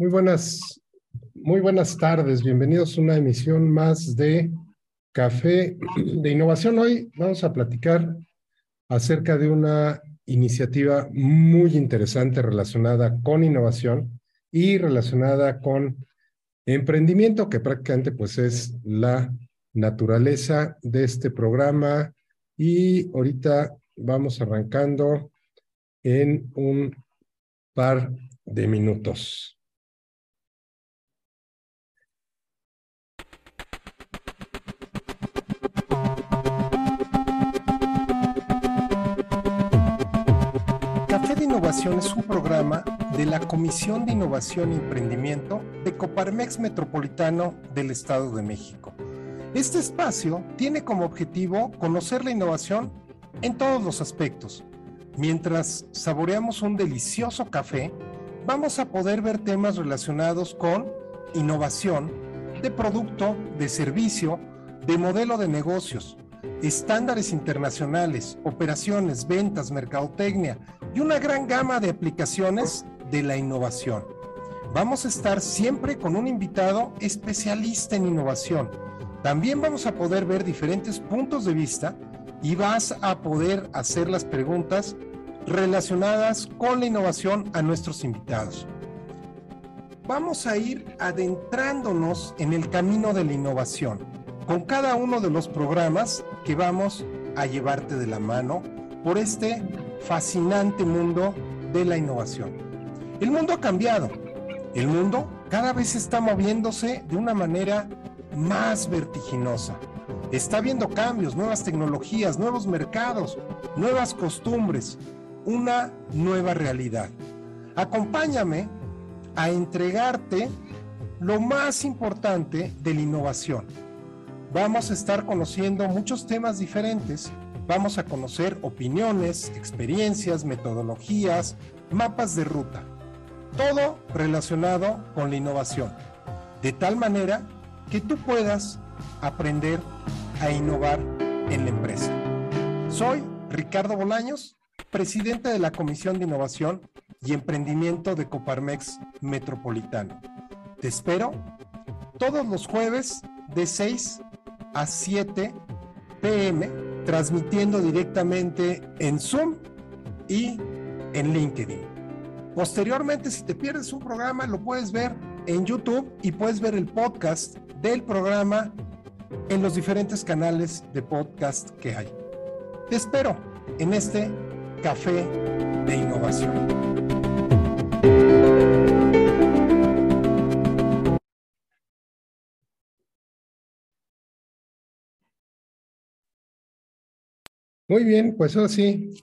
Muy buenas, muy buenas tardes. Bienvenidos a una emisión más de Café de Innovación. Hoy vamos a platicar acerca de una iniciativa muy interesante relacionada con innovación y relacionada con emprendimiento, que prácticamente pues es la naturaleza de este programa. Y ahorita vamos arrancando en un par de minutos. Innovación es un programa de la Comisión de Innovación y Emprendimiento de Coparmex Metropolitano del Estado de México. Este espacio tiene como objetivo conocer la innovación en todos los aspectos. Mientras saboreamos un delicioso café, vamos a poder ver temas relacionados con innovación, de producto, de servicio, de modelo de negocios, estándares internacionales, operaciones, ventas, mercadotecnia y una gran gama de aplicaciones de la innovación. Vamos a estar siempre con un invitado especialista en innovación. También vamos a poder ver diferentes puntos de vista y vas a poder hacer las preguntas relacionadas con la innovación a nuestros invitados. Vamos a ir adentrándonos en el camino de la innovación con cada uno de los programas que vamos a llevarte de la mano por este fascinante mundo de la innovación. El mundo ha cambiado. El mundo cada vez está moviéndose de una manera más vertiginosa. Está viendo cambios, nuevas tecnologías, nuevos mercados, nuevas costumbres, una nueva realidad. Acompáñame a entregarte lo más importante de la innovación vamos a estar conociendo muchos temas diferentes. Vamos a conocer opiniones, experiencias, metodologías, mapas de ruta. Todo relacionado con la innovación. De tal manera que tú puedas aprender a innovar en la empresa. Soy Ricardo Bolaños, presidente de la Comisión de Innovación y Emprendimiento de Coparmex Metropolitano. Te espero todos los jueves de 6 a 7 pm, transmitiendo directamente en Zoom y en LinkedIn. Posteriormente, si te pierdes un programa, lo puedes ver en YouTube y puedes ver el podcast del programa en los diferentes canales de podcast que hay. Te espero en este café de innovación. Muy bien, pues ahora sí.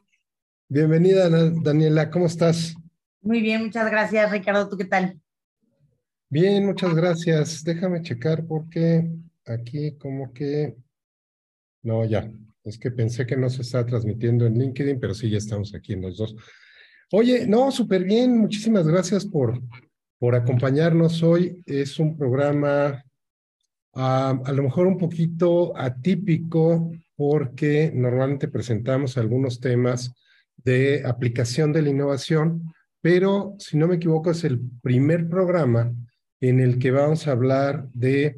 Bienvenida, Daniela, ¿cómo estás? Muy bien, muchas gracias, Ricardo. ¿Tú qué tal? Bien, muchas gracias. Déjame checar porque aquí como que... No, ya. Es que pensé que no se está transmitiendo en LinkedIn, pero sí, ya estamos aquí en los dos. Oye, no, súper bien. Muchísimas gracias por, por acompañarnos hoy. Es un programa ah, a lo mejor un poquito atípico porque normalmente presentamos algunos temas de aplicación de la innovación, pero si no me equivoco es el primer programa en el que vamos a hablar de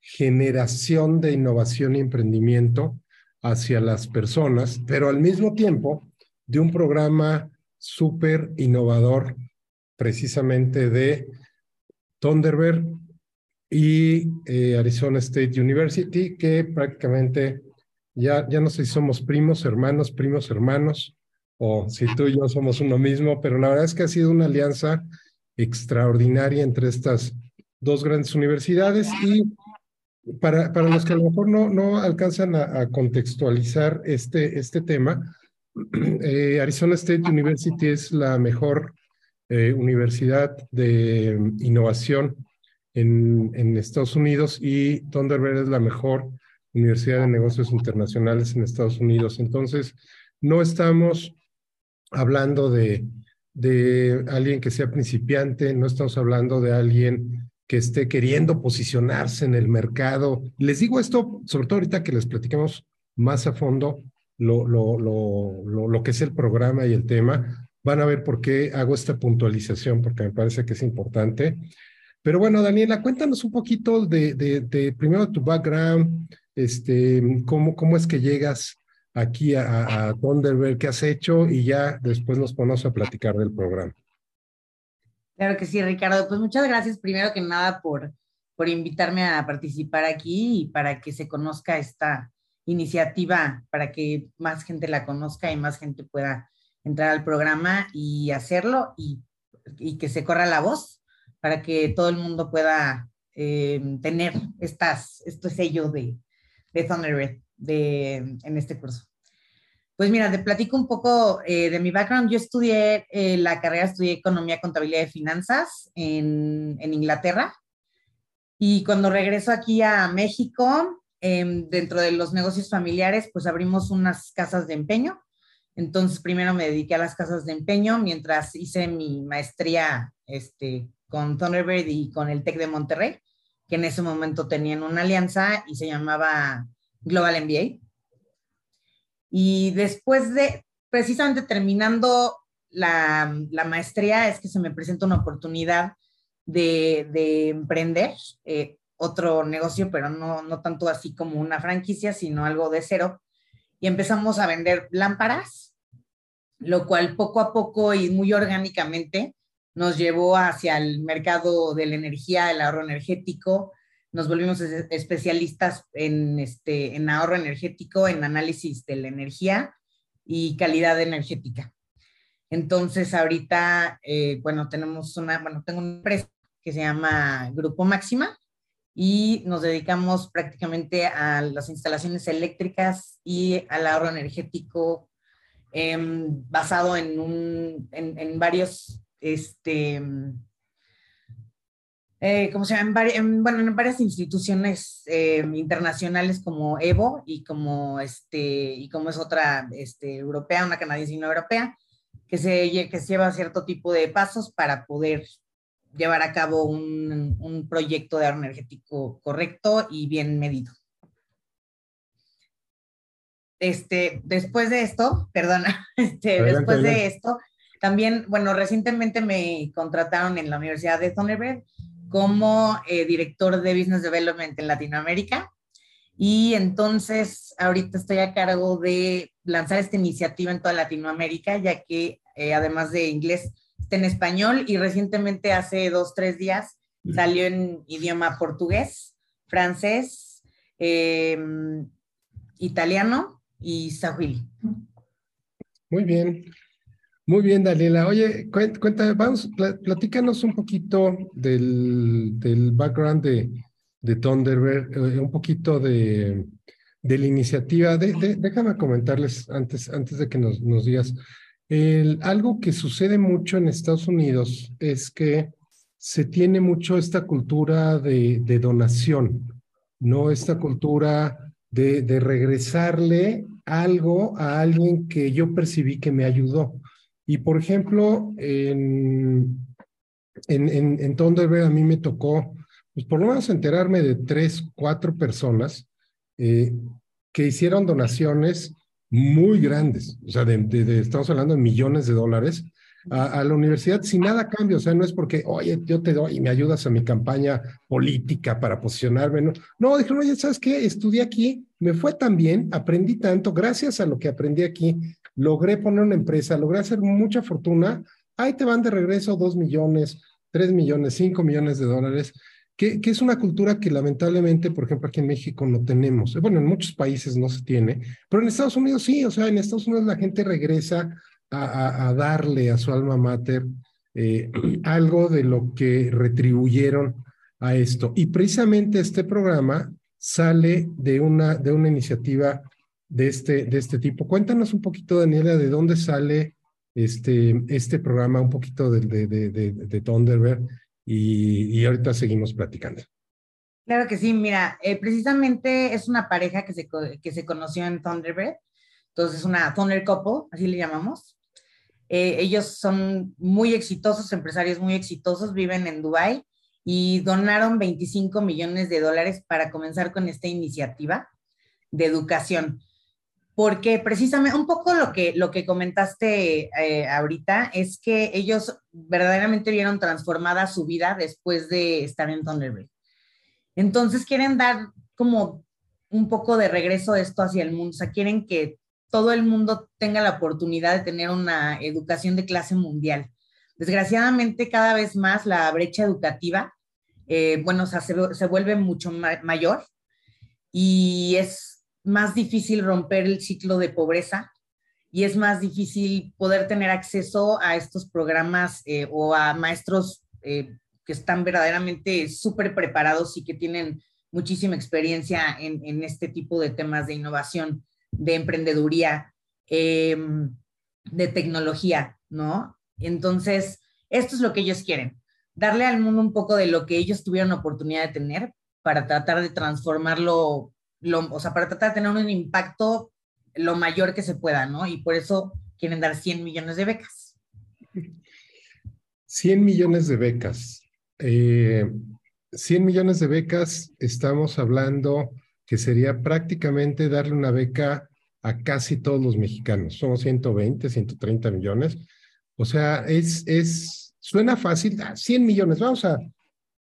generación de innovación y emprendimiento hacia las personas, pero al mismo tiempo de un programa súper innovador precisamente de Thunderbird y eh, Arizona State University, que prácticamente ya, ya no sé si somos primos, hermanos, primos, hermanos, o si tú y yo somos uno mismo, pero la verdad es que ha sido una alianza extraordinaria entre estas dos grandes universidades y para, para los que a lo mejor no, no alcanzan a, contextualizar este, este tema, eh, Arizona State University es la mejor eh, universidad de innovación en, en Estados Unidos y Thunderbird es la mejor Universidad de Negocios Internacionales en Estados Unidos. Entonces, no estamos hablando de, de alguien que sea principiante, no estamos hablando de alguien que esté queriendo posicionarse en el mercado. Les digo esto, sobre todo ahorita que les platicamos más a fondo lo, lo, lo, lo, que es el programa y el tema. van a ver por qué hago esta puntualización, porque me parece que es importante. Pero bueno, Daniela, cuéntanos un poquito de, de, primero tu background, este, cómo, cómo es que llegas aquí a, a Thunderbird, qué has hecho y ya después nos ponemos a platicar del programa. Claro que sí, Ricardo. Pues muchas gracias primero que nada por, por invitarme a participar aquí y para que se conozca esta iniciativa, para que más gente la conozca y más gente pueda entrar al programa y hacerlo y, y que se corra la voz para que todo el mundo pueda eh, tener estas, este sello de, de Thunderbird de, en este curso. Pues mira, te platico un poco eh, de mi background. Yo estudié eh, la carrera, estudié Economía, Contabilidad y Finanzas en, en Inglaterra. Y cuando regreso aquí a México, em, dentro de los negocios familiares, pues abrimos unas casas de empeño. Entonces, primero me dediqué a las casas de empeño mientras hice mi maestría este, con Thunderbird y con el TEC de Monterrey, que en ese momento tenían una alianza y se llamaba Global MBA. Y después de, precisamente terminando la, maestría, es que se me presenta una oportunidad de, emprender eh, otro negocio, pero no, no tanto así como una franquicia, sino algo de cero. Y empezamos a vender lámparas, lo cual poco a poco y muy orgánicamente nos llevó hacia el mercado de la energía, el ahorro energético, nos volvimos especialistas en, este, en ahorro energético, en análisis de la energía y calidad energética. Entonces, ahorita, eh, bueno, tenemos una, bueno, tengo una empresa que se llama Grupo Máxima y nos dedicamos prácticamente a las instalaciones eléctricas y al ahorro energético em, basado en, un, en, en varios este, eh, como se llama, en, bueno, en varias instituciones eh, internacionales como Evo y como, este, y como es otra este, europea, una canadiense y una europea, que se, que se lleva cierto tipo de pasos para poder llevar a cabo un, un proyecto de ahorro energético correcto y bien medido. Este, después de esto, perdona, este, después de esto, también, bueno, recientemente me contrataron en la Universidad de Thunderbird como eh, director de Business Development en Latinoamérica. Y entonces ahorita estoy a cargo de lanzar esta iniciativa en toda Latinoamérica, ya que eh, además de inglés está en español y recientemente hace dos, tres días salió en idioma portugués, francés, em, italiano y sahili. Muy bien. Muy bien, Daniela. Oye, cuéntame, vamos, platícanos un poquito del, del background de, de Thunderbird, eh, un poquito de, de la iniciativa. Déjame comentarles antes, antes de que nos, nos digas. El, algo que sucede mucho en Estados Unidos es que se tiene mucho esta cultura de, de donación, ¿no? Esta cultura de, de regresarle algo a alguien que yo percibí que me ayudó. Y por ejemplo, en, en, en, en Thunderbird a mí me tocó, pues por lo menos enterarme de tres, cuatro personas eh, que hicieron donaciones muy grandes, o sea, de, estamos hablando de millones de dólares a, a, la universidad sin nada cambio, o sea, no es porque, oye, yo te doy y me ayudas a mi campaña política para posicionarme, no, no, dijeron, oye, ¿sabes qué? Estudié aquí, me fue tan bien, aprendí tanto, gracias a lo que aprendí aquí, logré poner una empresa, logré hacer mucha fortuna, ahí te van de regreso dos millones, tres millones, cinco millones de dólares, que, que, es una cultura que lamentablemente, por ejemplo, aquí en México no tenemos. Bueno, en muchos países no se tiene, pero en Estados Unidos sí, o sea, en Estados Unidos la gente regresa a, a, a darle a su alma mater eh, algo de lo que retribuyeron a esto. Y precisamente este programa sale de una, de una iniciativa de este, de este tipo. Cuéntanos un poquito, Daniela, de dónde sale este, este programa, un poquito de, de, de, de Thunderbird, y, y, ahorita seguimos platicando. Claro que sí, mira, eh, precisamente es una pareja que se, que se conoció en Thunderbird, entonces es una Thunder Couple, así le llamamos. Eh, ellos son muy exitosos, empresarios muy exitosos, viven en Dubai y donaron 25 millones de dólares para comenzar con esta iniciativa de educación porque precisamente un poco lo que, lo que comentaste eh, ahorita es que ellos verdaderamente vieron transformada su vida después de estar en Thunderbird. Entonces quieren dar como un poco de regreso esto hacia el mundo, o sea, quieren que todo el mundo tenga la oportunidad de tener una educación de clase mundial. Desgraciadamente, cada vez más la brecha educativa, eh, bueno, o sea, se, se vuelve mucho mayor y es más difícil romper el ciclo de pobreza y es más difícil poder tener acceso a estos programas eh, o a maestros eh, que están verdaderamente súper preparados y que tienen muchísima experiencia en, este tipo de temas de innovación, de emprendeduría, em, de tecnología, ¿no? Entonces, esto es lo que ellos quieren, darle al mundo un poco de lo que ellos tuvieron oportunidad de tener para tratar de transformarlo o sea, para tratar de tener un impacto lo mayor que se pueda, ¿no? Y por eso quieren dar 100 millones de becas. 100 millones de becas. 100 eh, millones de becas, estamos hablando que sería prácticamente darle una beca a casi todos los mexicanos. Somos 120, 130 millones. O sea, es, es, suena fácil, 100 ah, millones, vamos a,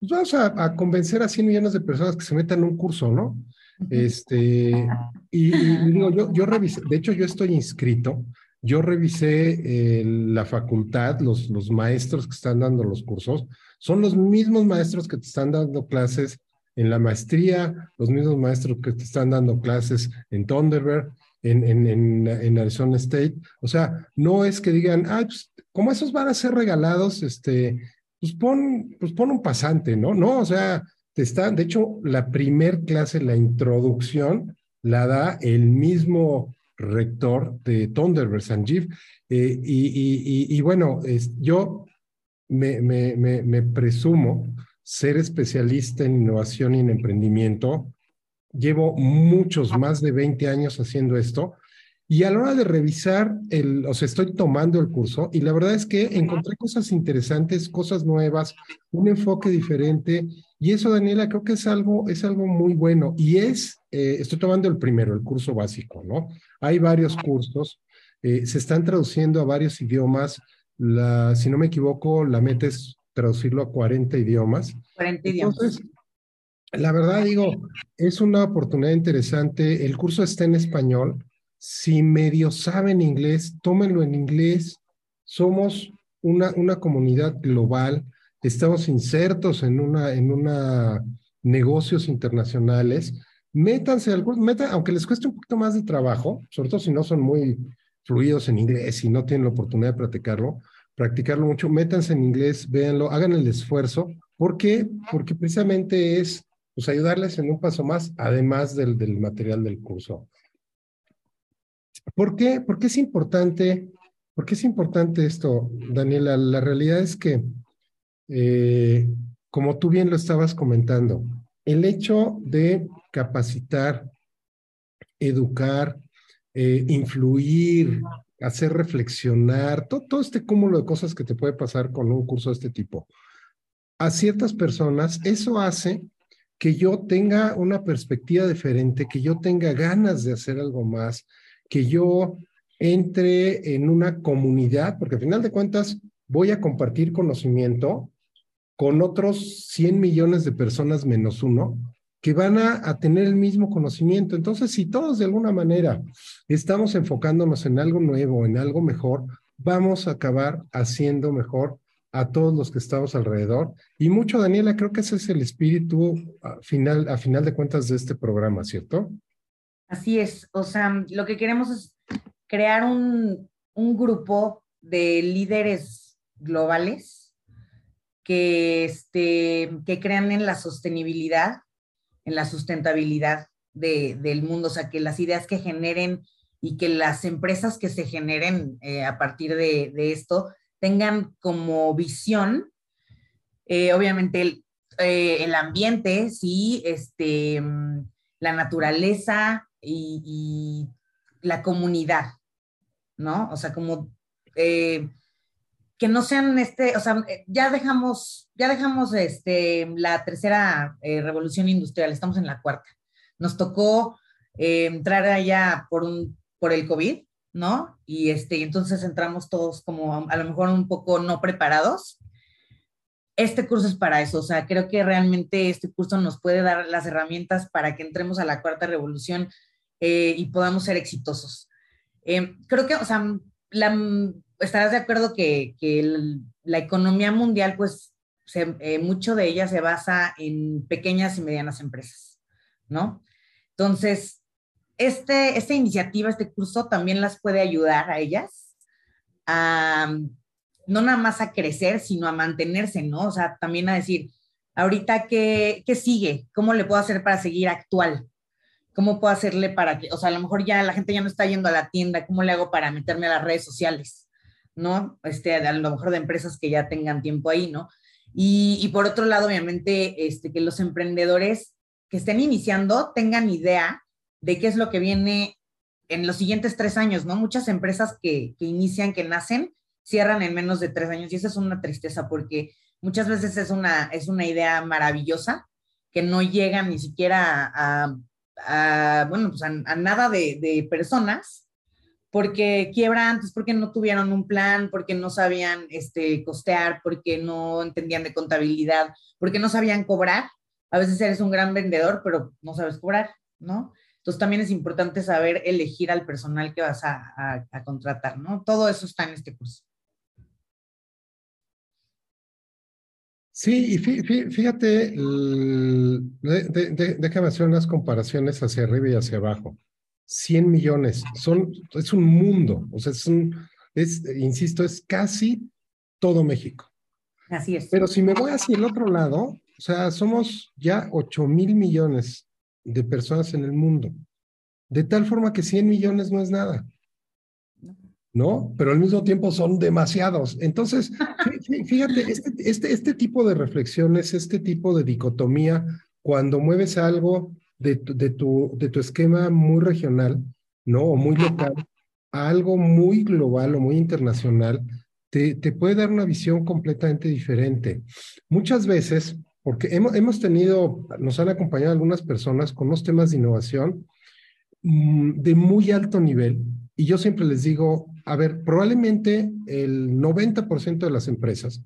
pues vamos a, a, convencer a 100 millones de personas que se metan en un curso, ¿no? Este, y, digo, yo, yo revisé, de hecho yo estoy inscrito, yo revisé eh, la facultad, los, los maestros que están dando los cursos, son los mismos maestros que te están dando clases en la maestría, los mismos maestros que te están dando clases en Thunderbird, en, en, en, Arizona State. O sea, no es que digan, ah, pues, como esos van a ser regalados, este, pues pon, pues pon un pasante, ¿no? No, o sea, está, de hecho, la primer clase, la introducción, la da el mismo rector de Thunderbird, Sanjeev. Eh, y, y, bueno, yo me, me, me, presumo ser especialista en innovación y en emprendimiento. Llevo muchos, más de 20 años haciendo esto. Y a la hora de revisar, el, o sea, estoy tomando el curso y la verdad es que encontré cosas interesantes, cosas nuevas, un enfoque diferente y eso, Daniela, creo que es algo, es algo muy bueno. Y es, eh, estoy tomando el primero, el curso básico, ¿no? Hay varios cursos, eh, se están traduciendo a varios idiomas. La, si no me equivoco, la meta es traducirlo a 40 idiomas. 40 idiomas. Entonces, la verdad digo, es una oportunidad interesante. El curso está en español. Si medio saben inglés, tómenlo en inglés. Somos una, una comunidad global estamos insertos en una, en una negocios internacionales, métanse al curso, aunque les cueste un poquito más de trabajo, sobre todo si no son muy fluidos en inglés y no tienen la oportunidad de practicarlo, practicarlo mucho, métanse en inglés, véanlo, hagan el esfuerzo. ¿Por qué? Porque precisamente es pues, ayudarles en un paso más, además del, del material del curso. ¿Por qué? Porque es importante, porque es importante esto, Daniela. La realidad es que eh, como tú bien lo estabas comentando, el hecho de capacitar, educar, eh, influir, hacer reflexionar, todo, todo, este cúmulo de cosas que te puede pasar con un curso de este tipo. A ciertas personas, eso hace que yo tenga una perspectiva diferente, que yo tenga ganas de hacer algo más, que yo entre en una comunidad, porque al final de cuentas voy a compartir conocimiento con otros 100 millones de personas menos uno que van a, tener el mismo conocimiento. Entonces, si todos de alguna manera estamos enfocándonos en algo nuevo, en algo mejor, vamos a acabar haciendo mejor a todos los que estamos alrededor. Y mucho, Daniela, creo que ese es el espíritu a final, a final de cuentas de este programa, ¿cierto? Así es. O sea, lo que queremos es crear un, un grupo de líderes globales que, este, que crean en la sostenibilidad, en la sustentabilidad del mundo, o sea, que las ideas que generen y que las empresas que se generen eh, a partir de, esto tengan como visión, eh, obviamente, el, eh, el, ambiente, sí, este, la naturaleza y, la comunidad, ¿no? O sea, como que no sean este, o sea, eh, ya dejamos, ya dejamos este, la tercera eh, revolución industrial, estamos en la cuarta. Nos tocó eh, entrar allá por un, por el COVID, ¿no? Y este, entonces entramos todos como a lo mejor un poco no preparados. Este curso es para eso, o sea, creo que realmente este curso nos puede dar las herramientas para que entremos a la cuarta revolución eh, y podamos ser exitosos. Eh, creo que, o sea, la, estarás de acuerdo que, que la economía mundial, pues, eh, mucho de ella se basa en pequeñas y medianas empresas, ¿no? Entonces, este, esta iniciativa, este curso también las puede ayudar a ellas a no nada más a crecer, sino a mantenerse, ¿no? O sea, también a decir, ahorita, ¿qué, qué sigue? ¿Cómo le puedo hacer para seguir actual? ¿Cómo puedo hacerle para que, o sea, a lo mejor ya la gente ya no está yendo a la tienda, ¿cómo le hago para meterme a las redes sociales? ¿No? Este, a lo mejor de empresas que ya tengan tiempo ahí, ¿no? Y, por otro lado, obviamente, este, que los emprendedores que estén iniciando tengan idea de qué es lo que viene en los siguientes tres años, ¿no? Muchas empresas que, que inician, que nacen, cierran en menos de tres años y eso es una tristeza porque muchas veces es una, es una idea maravillosa que no llega ni siquiera a bueno, pues a, nada de, de, personas porque quiebran antes, porque no tuvieron un plan, porque no sabían este, costear, porque no entendían de contabilidad, porque no sabían cobrar. A veces eres un gran vendedor, pero no sabes cobrar, ¿no? Entonces también es importante saber elegir al personal que vas a, a, a contratar, ¿no? Todo eso está en este curso. Sí, y fíjate, déjame hacer unas comparaciones hacia arriba y hacia abajo. 100 millones, son, es un mundo, o sea, es un, es, insisto, es casi todo México. Así es. Pero si me voy hacia el otro lado, o sea, somos ya 8 mil millones de personas en el mundo. De tal forma que 100 millones no es nada. ¿No? Pero al mismo tiempo son demasiados. Entonces, fíjate, este, este, este, tipo de reflexiones, este tipo de dicotomía, cuando mueves algo de tu, de tu, de tu esquema muy regional, ¿no? O muy local, a algo muy global o muy internacional, te, te puede dar una visión completamente diferente. Muchas veces, porque hemos, hemos tenido, nos han acompañado algunas personas con unos temas de innovación mm, de muy alto nivel, y yo siempre les digo, a ver, probablemente el 90% de las empresas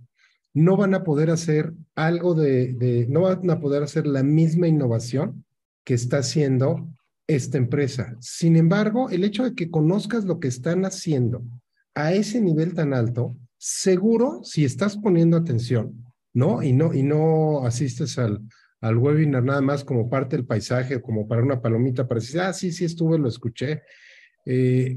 no van a poder hacer algo de, no van a poder hacer la misma innovación que está haciendo esta empresa. Sin embargo, el hecho de que conozcas lo que están haciendo a ese nivel tan alto, seguro, si estás poniendo atención, ¿no? Y no, y no asistes al, al webinar nada más como parte del paisaje como para una palomita para decir, ah, sí, sí estuve, lo escuché. Eh,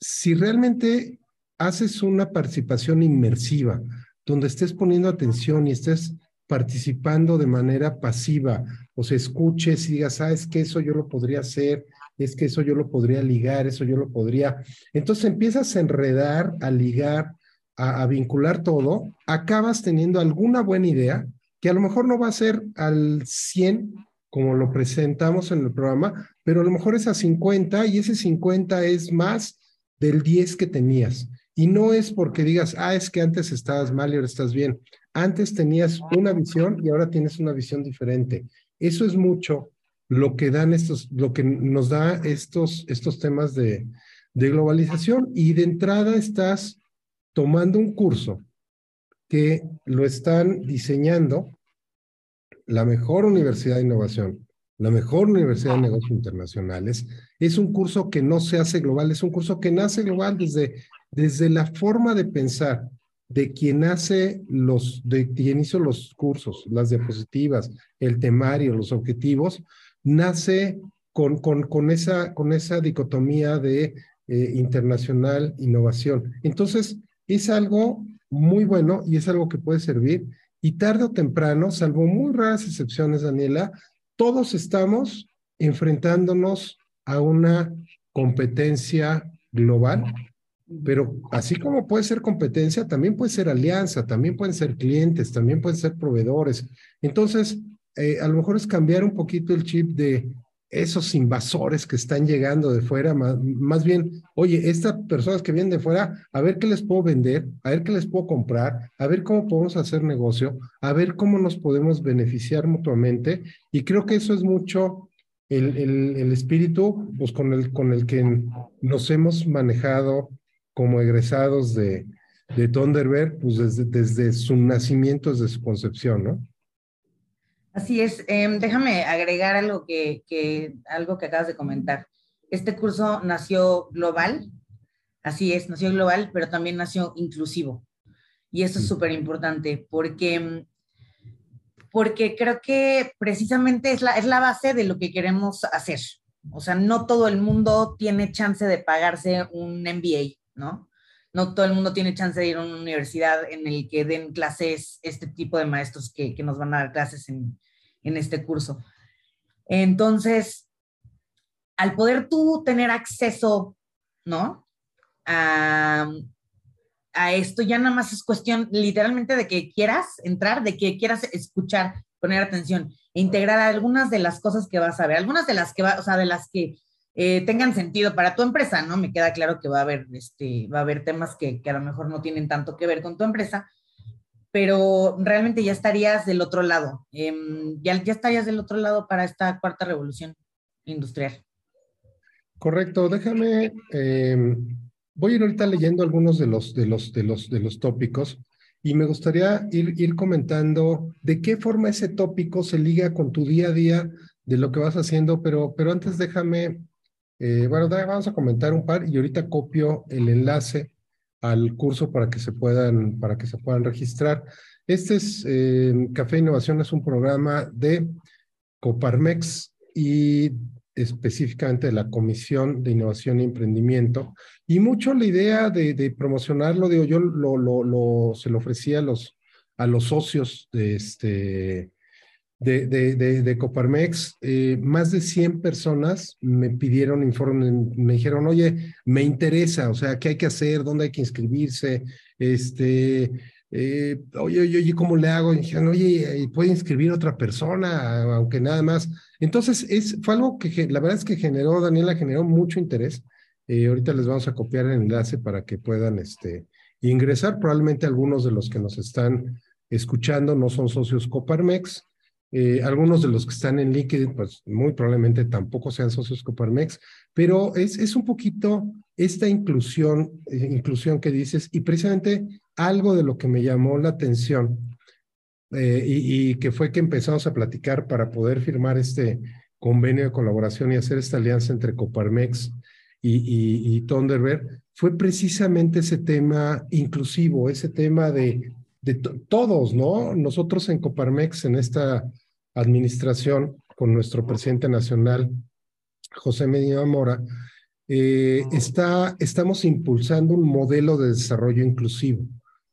si realmente haces una participación inmersiva, donde estés poniendo atención y estés participando de manera pasiva, o se escuches y digas, ah, es que eso yo lo podría hacer, es que eso yo lo podría ligar, eso yo lo podría. Entonces empiezas a enredar, a ligar, a, a vincular todo, acabas teniendo alguna buena idea que a lo mejor no va a ser al 100 como lo presentamos en el programa, pero a lo mejor es a 50 y ese 50 es más del 10 que tenías. Y no es porque digas, ah, es que antes estabas mal y ahora estás bien. Antes tenías una visión y ahora tienes una visión diferente. Eso es mucho lo que dan estos, lo que nos da estos, estos temas de, de globalización. Y de entrada estás tomando un curso que lo están diseñando la mejor universidad de innovación, la mejor universidad de negocios internacionales. Es un curso que no se hace global, es un curso que nace global desde, desde la forma de pensar de quien hace los, de quien hizo los cursos, las diapositivas, el temario, los objetivos, nace con, con, con, esa, con esa dicotomía de eh, internacional innovación. Entonces, es algo muy bueno y es algo que puede servir. Y tarde o temprano, salvo muy raras excepciones, Daniela, todos estamos enfrentándonos a una competencia global, pero así como puede ser competencia, también puede ser alianza, también pueden ser clientes, también pueden ser proveedores. Entonces, eh, a lo mejor es cambiar un poquito el chip de esos invasores que están llegando de fuera, más, bien, oye, estas personas que vienen de fuera, a ver qué les puedo vender, a ver qué les puedo comprar, a ver cómo podemos hacer negocio, a ver cómo nos podemos beneficiar mutuamente. Y creo que eso es mucho el, espíritu pues, con, el, con el que nos hemos manejado como egresados de, de Thunderbird, pues desde, desde su nacimiento, desde su concepción, ¿no? Así es. Em, déjame agregar algo que, que, algo que acabas de comentar. Este curso nació global, así es, nació global, pero también nació inclusivo. Y eso es súper importante porque, porque creo que precisamente es la, es la base de lo que queremos hacer. O sea, no todo el mundo tiene chance de pagarse un MBA, ¿no? No todo el mundo tiene chance de ir a una universidad en el que den clases este tipo de maestros que, que nos van a dar clases en, en este curso. Entonces, al poder tú tener acceso, ¿no? A, esto ya nada más es cuestión literalmente de que quieras entrar, de que quieras escuchar, poner atención e integrar algunas de las cosas que vas a ver, algunas de las que va, o sea, de las que eh, tengan sentido para tu empresa, ¿no? Me queda claro que va a haber, este, va a haber temas que, que, a lo mejor no tienen tanto que ver con tu empresa, pero realmente ya estarías del otro lado, em, ya, ya estarías del otro lado para esta cuarta revolución industrial. Correcto, déjame eh, Voy a ir ahorita leyendo algunos de los, de los, de los, de los tópicos y me gustaría ir, ir comentando de qué forma ese tópico se liga con tu día a día de lo que vas haciendo, pero, pero antes déjame, eh, bueno, vamos a comentar un par y ahorita copio el enlace al curso para que se puedan, para que se puedan registrar. Este es eh, Café Innovación, es un programa de Coparmex y específicamente de la Comisión de Innovación y Emprendimiento. Y mucho la idea de, promocionarlo, digo, yo lo, lo, lo, se lo ofrecía a los, a los socios de, este, de, de, de Coparmex. Eh, más de 100 personas me pidieron informe, me dijeron, oye, me interesa, o sea, ¿qué hay que hacer? ¿Dónde hay que inscribirse? Este, eh, oye, oye, oye, ¿cómo le hago? Y dijeron, oye, ¿puede inscribir otra persona? Aunque nada más. Entonces, es, fue algo que la verdad es que generó, Daniela, generó mucho interés. Eh, ahorita les vamos a copiar el enlace para que puedan este, ingresar. Probablemente algunos de los que nos están escuchando no son socios Coparmex. Eh, algunos de los que están en LinkedIn, pues muy probablemente tampoco sean socios Coparmex, pero es, es un poquito esta inclusión, inclusión que dices, y precisamente algo de lo que me llamó la atención eh, y, que fue que empezamos a platicar para poder firmar este convenio de colaboración y hacer esta alianza entre Coparmex y, y, Thunderbird, fue precisamente ese tema inclusivo, ese tema de, de todos, ¿no? Nosotros en Coparmex, en esta administración, con nuestro presidente nacional, José Medina Mora, eh, está, estamos impulsando un modelo de desarrollo inclusivo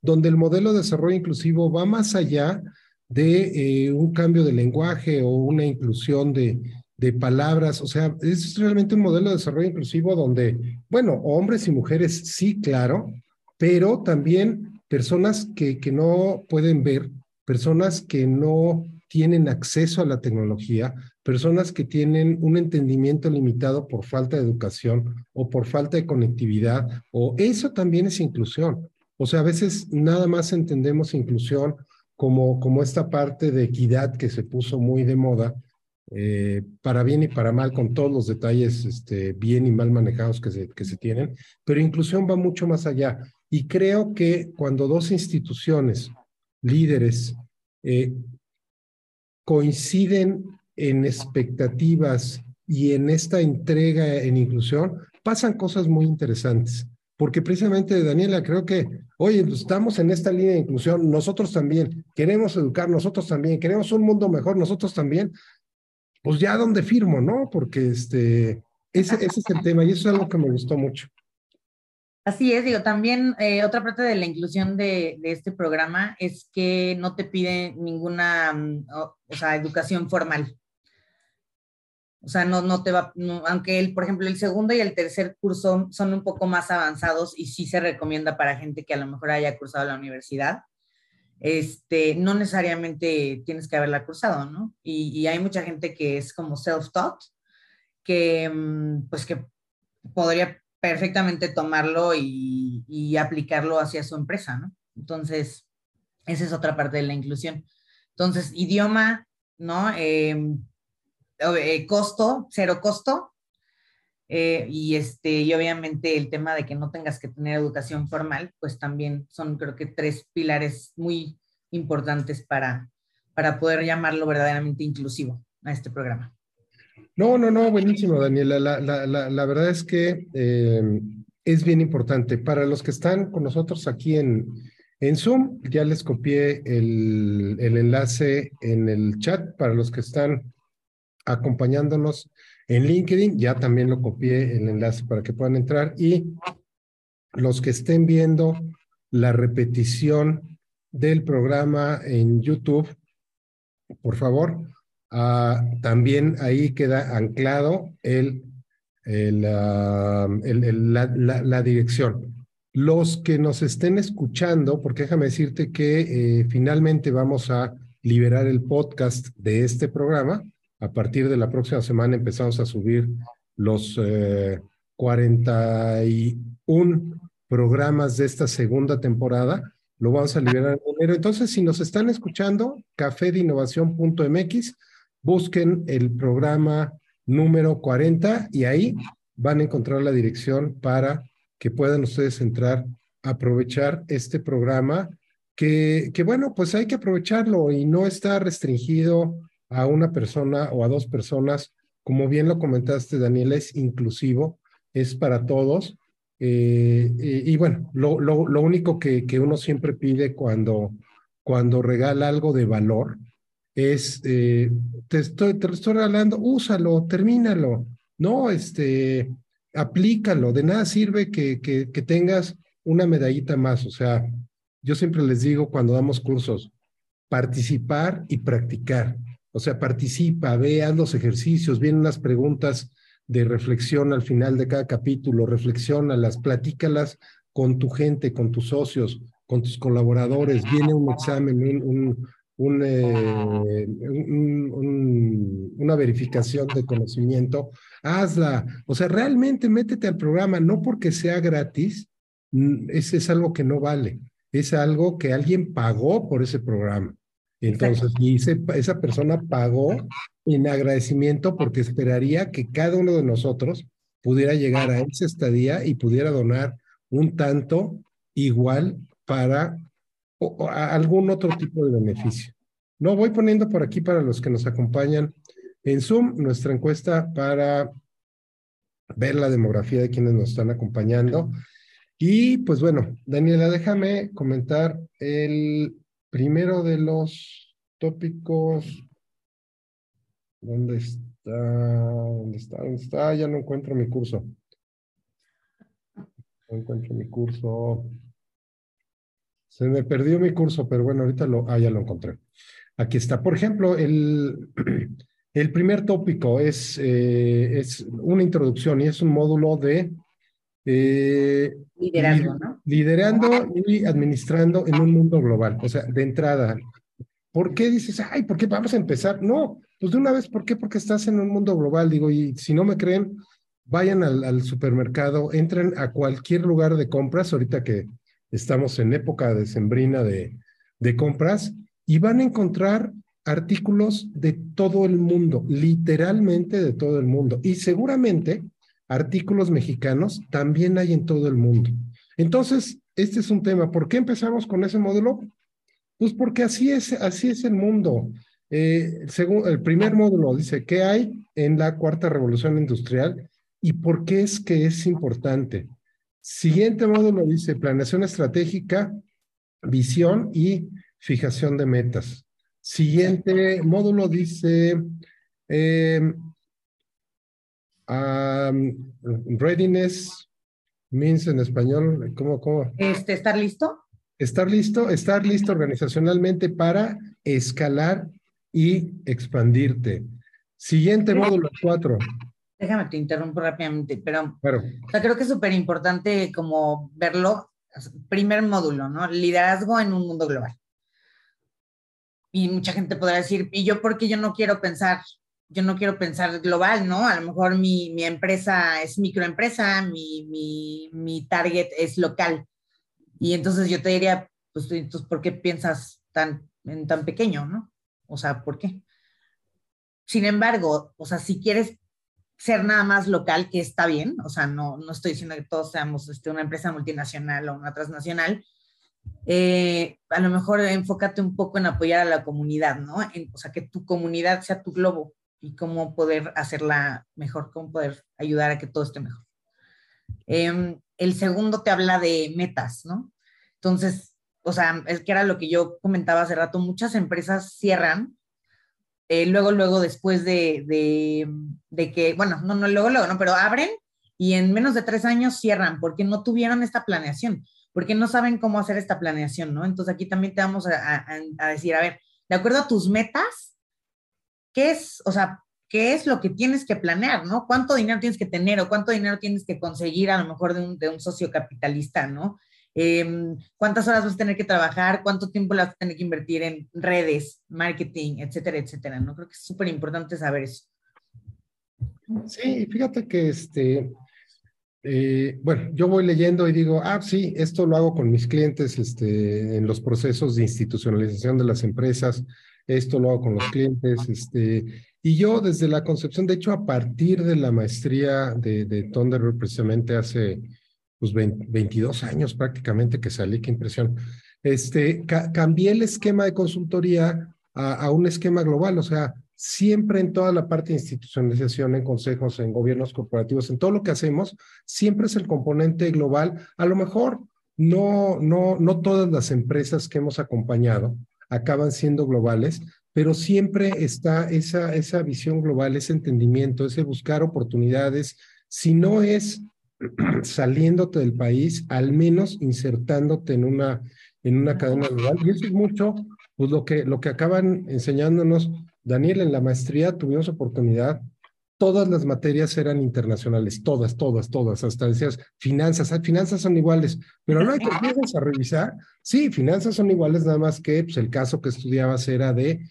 donde el modelo de desarrollo inclusivo va más allá de eh, un cambio de lenguaje o una inclusión de, de palabras. O sea, es realmente un modelo de desarrollo inclusivo donde, bueno, hombres y mujeres sí, claro, pero también personas que, que no pueden ver, personas que no tienen acceso a la tecnología, personas que tienen un entendimiento limitado por falta de educación o por falta de conectividad, o eso también es inclusión. O sea, a veces nada más entendemos inclusión como, como esta parte de equidad que se puso muy de moda, eh, para bien y para mal, con todos los detalles este, bien y mal manejados que se, que se tienen, pero inclusión va mucho más allá. Y creo que cuando dos instituciones, líderes, eh, coinciden en expectativas y en esta entrega en inclusión, pasan cosas muy interesantes porque precisamente, Daniela, creo que, oye, estamos en esta línea de inclusión, nosotros también, queremos educar, nosotros también, queremos un mundo mejor, nosotros también, pues ya donde firmo, ¿no? Porque este, ese es el tema y eso es algo que me gustó mucho. Así es, digo, también eh, otra parte de la inclusión de, de, este programa es que no te pide ninguna, mm, o sea, educación formal. O sea, no, no te va, aunque el, por ejemplo, el segundo y el tercer curso son un poco más avanzados y sí se recomienda para gente que a lo mejor haya cursado la universidad. Este, no necesariamente tienes que haberla cursado, ¿no? Y, hay mucha gente que es como self-taught, que mm, pues que podría perfectamente tomarlo y, aplicarlo hacia su empresa, ¿no? Entonces, esa es otra parte de la inclusión. Entonces, idioma, ¿no? Eh, eh, costo, cero costo, eh, y, este, y obviamente el tema de que no tengas que tener educación formal, pues también son creo que tres pilares muy importantes para, para poder llamarlo verdaderamente inclusivo a este programa. No, no, no, buenísimo, Daniela. La, la, la, la verdad es que eh, es bien importante. Para los que están con nosotros aquí en, en Zoom, ya les copié el, el enlace en el chat. Para los que están acompañándonos en LinkedIn, ya también lo copié el enlace para que puedan entrar. Y los que estén viendo la repetición del programa en YouTube, por favor, uh, también ahí queda anclado el, el, uh, el, la, la, la, dirección. Los que nos estén escuchando, porque déjame decirte que eh, finalmente vamos a liberar el podcast de este programa, a partir de la próxima semana empezamos a subir los eh, 41 programas de esta segunda temporada. Lo vamos a liberar en enero. Entonces, si nos están escuchando, cafedinnovación.mx, busquen el programa número 40 y ahí van a encontrar la dirección para que puedan ustedes entrar a aprovechar este programa que, que bueno, pues hay que aprovecharlo y no está restringido a una persona o a dos personas. Como bien lo comentaste, Daniela, es inclusivo, es para todos. Eh, y, y, bueno, lo, lo, lo único que, que, uno siempre pide cuando, cuando regala algo de valor es, eh, te, estoy, te estoy regalando, úsalo, termínalo, no, este, aplícalo, de nada sirve que, que, que tengas una medallita más, o sea, yo siempre les digo cuando damos cursos, participar y practicar. O sea, participa, vean los ejercicios, vienen unas preguntas de reflexión al final de cada capítulo, reflexiónalas, platícalas con tu gente, con tus socios, con tus colaboradores, viene un examen, un, un, eh, un, una verificación de conocimiento, hazla. O sea, realmente métete al programa, no porque sea gratis, ese es algo que no vale, es algo que alguien pagó por ese programa. Entonces, y ese, esa persona pagó en agradecimiento porque esperaría que cada uno de nosotros pudiera llegar a esa estadía y pudiera donar un tanto igual para o, algún otro tipo de beneficio. No, voy poniendo por aquí para los que nos acompañan en Zoom nuestra encuesta para ver la demografía de quienes nos están acompañando. Y pues bueno, Daniela, déjame comentar el primero de los tópicos. ¿Dónde está? ¿Dónde está? ¿Dónde está? Ya no encuentro mi curso. No encuentro mi curso. Se me perdió mi curso, pero bueno, ahorita lo, ah, ya lo encontré. Aquí está. Por ejemplo, el, el primer tópico es, eh, es una introducción y es un módulo de eh, liderando, ¿no? Liderando y administrando en un mundo global. O sea, de entrada, ¿por qué dices, ay, ¿por qué vamos a empezar? No, pues de una vez, ¿por qué? Porque estás en un mundo global, digo, y si no me creen, vayan al, al supermercado, entren a cualquier lugar de compras, ahorita que estamos en época decembrina de, de compras, y van a encontrar artículos de todo el mundo, literalmente de todo el mundo. Y seguramente artículos mexicanos también hay en todo el mundo. Entonces, este es un tema. ¿Por qué empezamos con ese módulo? Pues porque así es, así es el mundo. Eh, según el primer módulo dice, ¿qué hay en la cuarta revolución industrial y por qué es que es importante? Siguiente módulo dice, planeación estratégica, visión y fijación de metas. Siguiente módulo dice, eh, Um, readiness means en español, ¿cómo, cómo? Este, ¿Estar listo? Estar listo, estar listo organizacionalmente para escalar y expandirte. Siguiente módulo, cuatro. Déjame te interrumpo rápidamente, pero claro. o sea, creo que es súper importante como verlo. Primer módulo, ¿no? Liderazgo en un mundo global. Y mucha gente podrá decir, ¿y yo por qué yo no quiero pensar yo no quiero pensar global, ¿no? A lo mejor mi, mi empresa es microempresa, mi, mi, mi, target es local. Y entonces yo te diría, pues, entonces, ¿por qué piensas tan, en tan pequeño, no? O sea, ¿por qué? sin embargo, o sea, si quieres ser nada más local, que está bien, o sea, no, no estoy diciendo que todos seamos este, una empresa multinacional o una transnacional, eh, a lo mejor enfócate un poco en apoyar a la comunidad, ¿no? o sea, que tu comunidad sea tu globo y cómo poder hacerla mejor, cómo poder ayudar a que todo esté mejor. Em, el segundo te habla de metas, ¿no? Entonces, o sea, es que era lo que yo comentaba hace rato, muchas empresas cierran, eh, luego, luego, después de, de, de, que, bueno, no, no, luego, luego, no, pero abren y en menos de tres años cierran porque no tuvieron esta planeación, porque no saben cómo hacer esta planeación, ¿no? Entonces aquí también te vamos a, a decir, a ver, de acuerdo a tus metas, ¿qué es, o sea, qué es lo que tienes que planear, ¿no? ¿Cuánto dinero tienes que tener o cuánto dinero tienes que conseguir a lo mejor de un, de un socio capitalista, ¿no? Em, ¿Cuántas horas vas a tener que trabajar? ¿Cuánto tiempo vas a tener que invertir en redes, marketing, etcétera, etcétera? ¿no? Creo que es súper importante saber eso. Sí, fíjate que este, eh, bueno, yo voy leyendo y digo, ah, sí, esto lo hago con mis clientes este, en los procesos de institucionalización de las empresas, esto lo hago con los clientes, este, y yo desde la concepción, de hecho, a partir de la maestría de, de Thunderbird, precisamente hace pues, 22 años prácticamente que salí, qué impresión, este, cambié el esquema de consultoría a, a, un esquema global, o sea, siempre en toda la parte de institucionalización, en consejos, en gobiernos corporativos, en todo lo que hacemos, siempre es el componente global. A lo mejor no, no, no todas las empresas que hemos acompañado acaban siendo globales, pero siempre está esa, esa visión global, ese entendimiento, ese buscar oportunidades, si no es saliéndote del país, al menos insertándote en una, en una cadena global. Y eso es mucho, pues lo que, lo que acaban enseñándonos, Daniel, en la maestría tuvimos oportunidad, todas las materias eran internacionales, todas, todas, todas, hasta decías, finanzas, ah, finanzas son iguales, pero no hay que empiezas a revisar, sí, finanzas son iguales, nada más que pues, el caso que estudiabas era de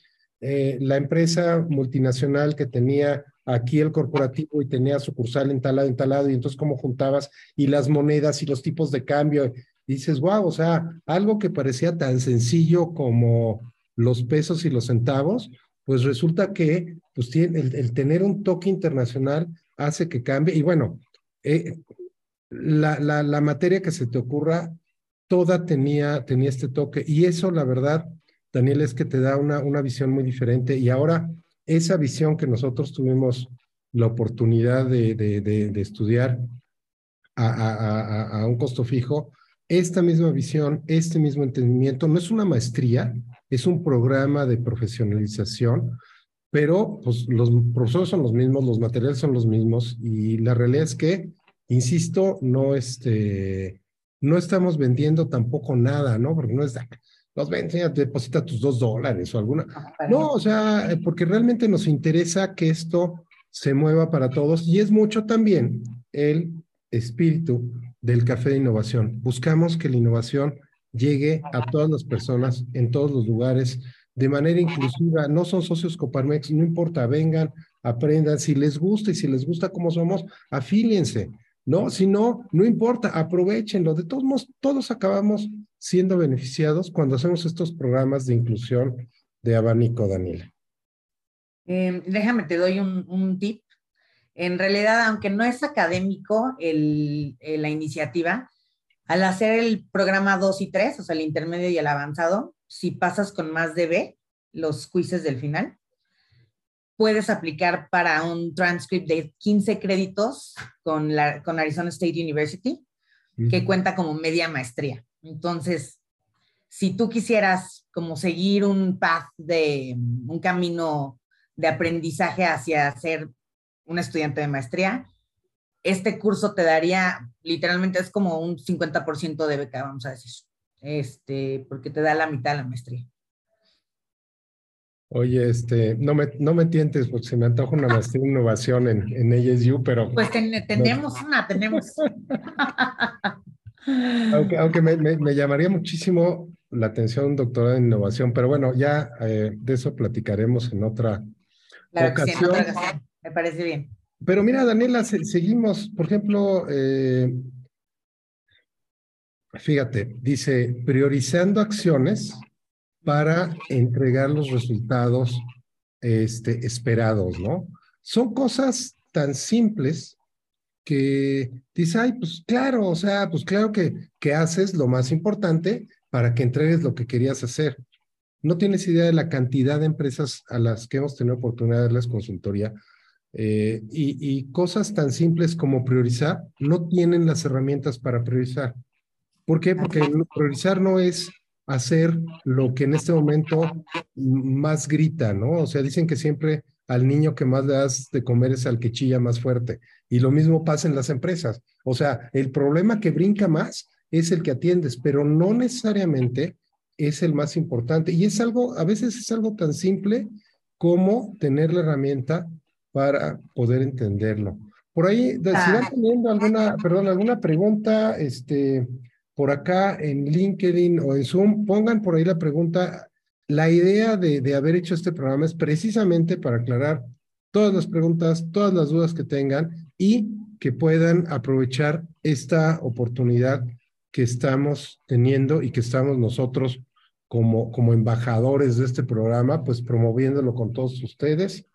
eh, la empresa multinacional que tenía aquí el corporativo y tenía sucursal en tal lado, en y entonces cómo juntabas y las monedas y los tipos de cambio. Y dices, wow, o sea, algo que parecía tan sencillo como los pesos y los centavos, pues resulta que pues, el, tener un toque internacional hace que cambie. Y bueno, eh, la, la, la materia que se te ocurra, toda tenía, tenía este toque. Y eso, la verdad, Daniel, es que te da una, una visión muy diferente y ahora esa visión que nosotros tuvimos la oportunidad de, estudiar a, un costo fijo, esta misma visión, este mismo entendimiento, no es una maestría, es un programa de profesionalización, pero pues, los profesores son los mismos, los materiales son los mismos y la realidad es que, insisto, no, este, no estamos vendiendo tampoco nada, ¿no? Porque no es, los ven, deposita tus dos dólares o alguna. No, o sea, eh, porque realmente nos interesa que esto se mueva para todos y es mucho también el espíritu del café de innovación. Buscamos que la innovación llegue a todas las personas en todos los lugares de manera inclusiva. No son socios Coparmex, no importa, vengan, aprendan. Si les gusta y si les gusta cómo somos, afíliense. No, si no, no importa, aprovechenlo. De todos modos, todos acabamos siendo beneficiados cuando hacemos estos programas de inclusión de abanico, Daniela. Eh, déjame, te doy un, un, tip. En realidad, aunque no es académico el, el, la iniciativa, al hacer el programa 2 y 3, o sea, el intermedio y el avanzado, si pasas con más de B, los quizzes del final, puedes aplicar para un transcript de 15 créditos con, la, con Arizona State University, que cuenta como media maestría. Entonces, si tú quisieras como seguir un path de un camino de aprendizaje hacia ser un estudiante de maestría, este curso te daría, literalmente es como un 50% de beca, vamos a decir, este, porque te da la mitad de la maestría. Oye, este, no me, no me tientes porque se me antoja una maestría en innovación en, en ASU, pero... Pues tenemos una, tenemos. aunque aunque me, me, me, llamaría muchísimo la atención doctorado en innovación, pero bueno, ya eh, de eso platicaremos en otra claro ocasión. Sí, en otra ocasión. Me parece bien. Pero mira, Daniela, se, seguimos, por ejemplo, eh, fíjate, dice, priorizando acciones para entregar los resultados este, esperados, ¿no? Son cosas tan simples que dices, ay, pues claro, o sea, pues claro que, que haces lo más importante para que entregues lo que querías hacer. No tienes idea de la cantidad de empresas a las que hemos tenido oportunidad de darles consultoría eh, y, y, cosas tan simples como priorizar no tienen las herramientas para priorizar. ¿Por qué? Porque priorizar no es hacer lo que en este momento más grita, ¿no? O sea, dicen que siempre al niño que más le das de comer es al que chilla más fuerte. Y lo mismo pasa en las empresas. O sea, el problema que brinca más es el que atiendes, pero no necesariamente es el más importante. Y es algo, a veces es algo tan simple como tener la herramienta para poder entenderlo. Por ahí, si van ah. teniendo alguna, perdón, alguna pregunta, este, por acá en LinkedIn o en Zoom, pongan por ahí la pregunta. La idea de, de haber hecho este programa es precisamente para aclarar todas las preguntas, todas las dudas que tengan y que puedan aprovechar esta oportunidad que estamos teniendo y que estamos nosotros como, como embajadores de este programa, pues promoviéndolo con todos ustedes.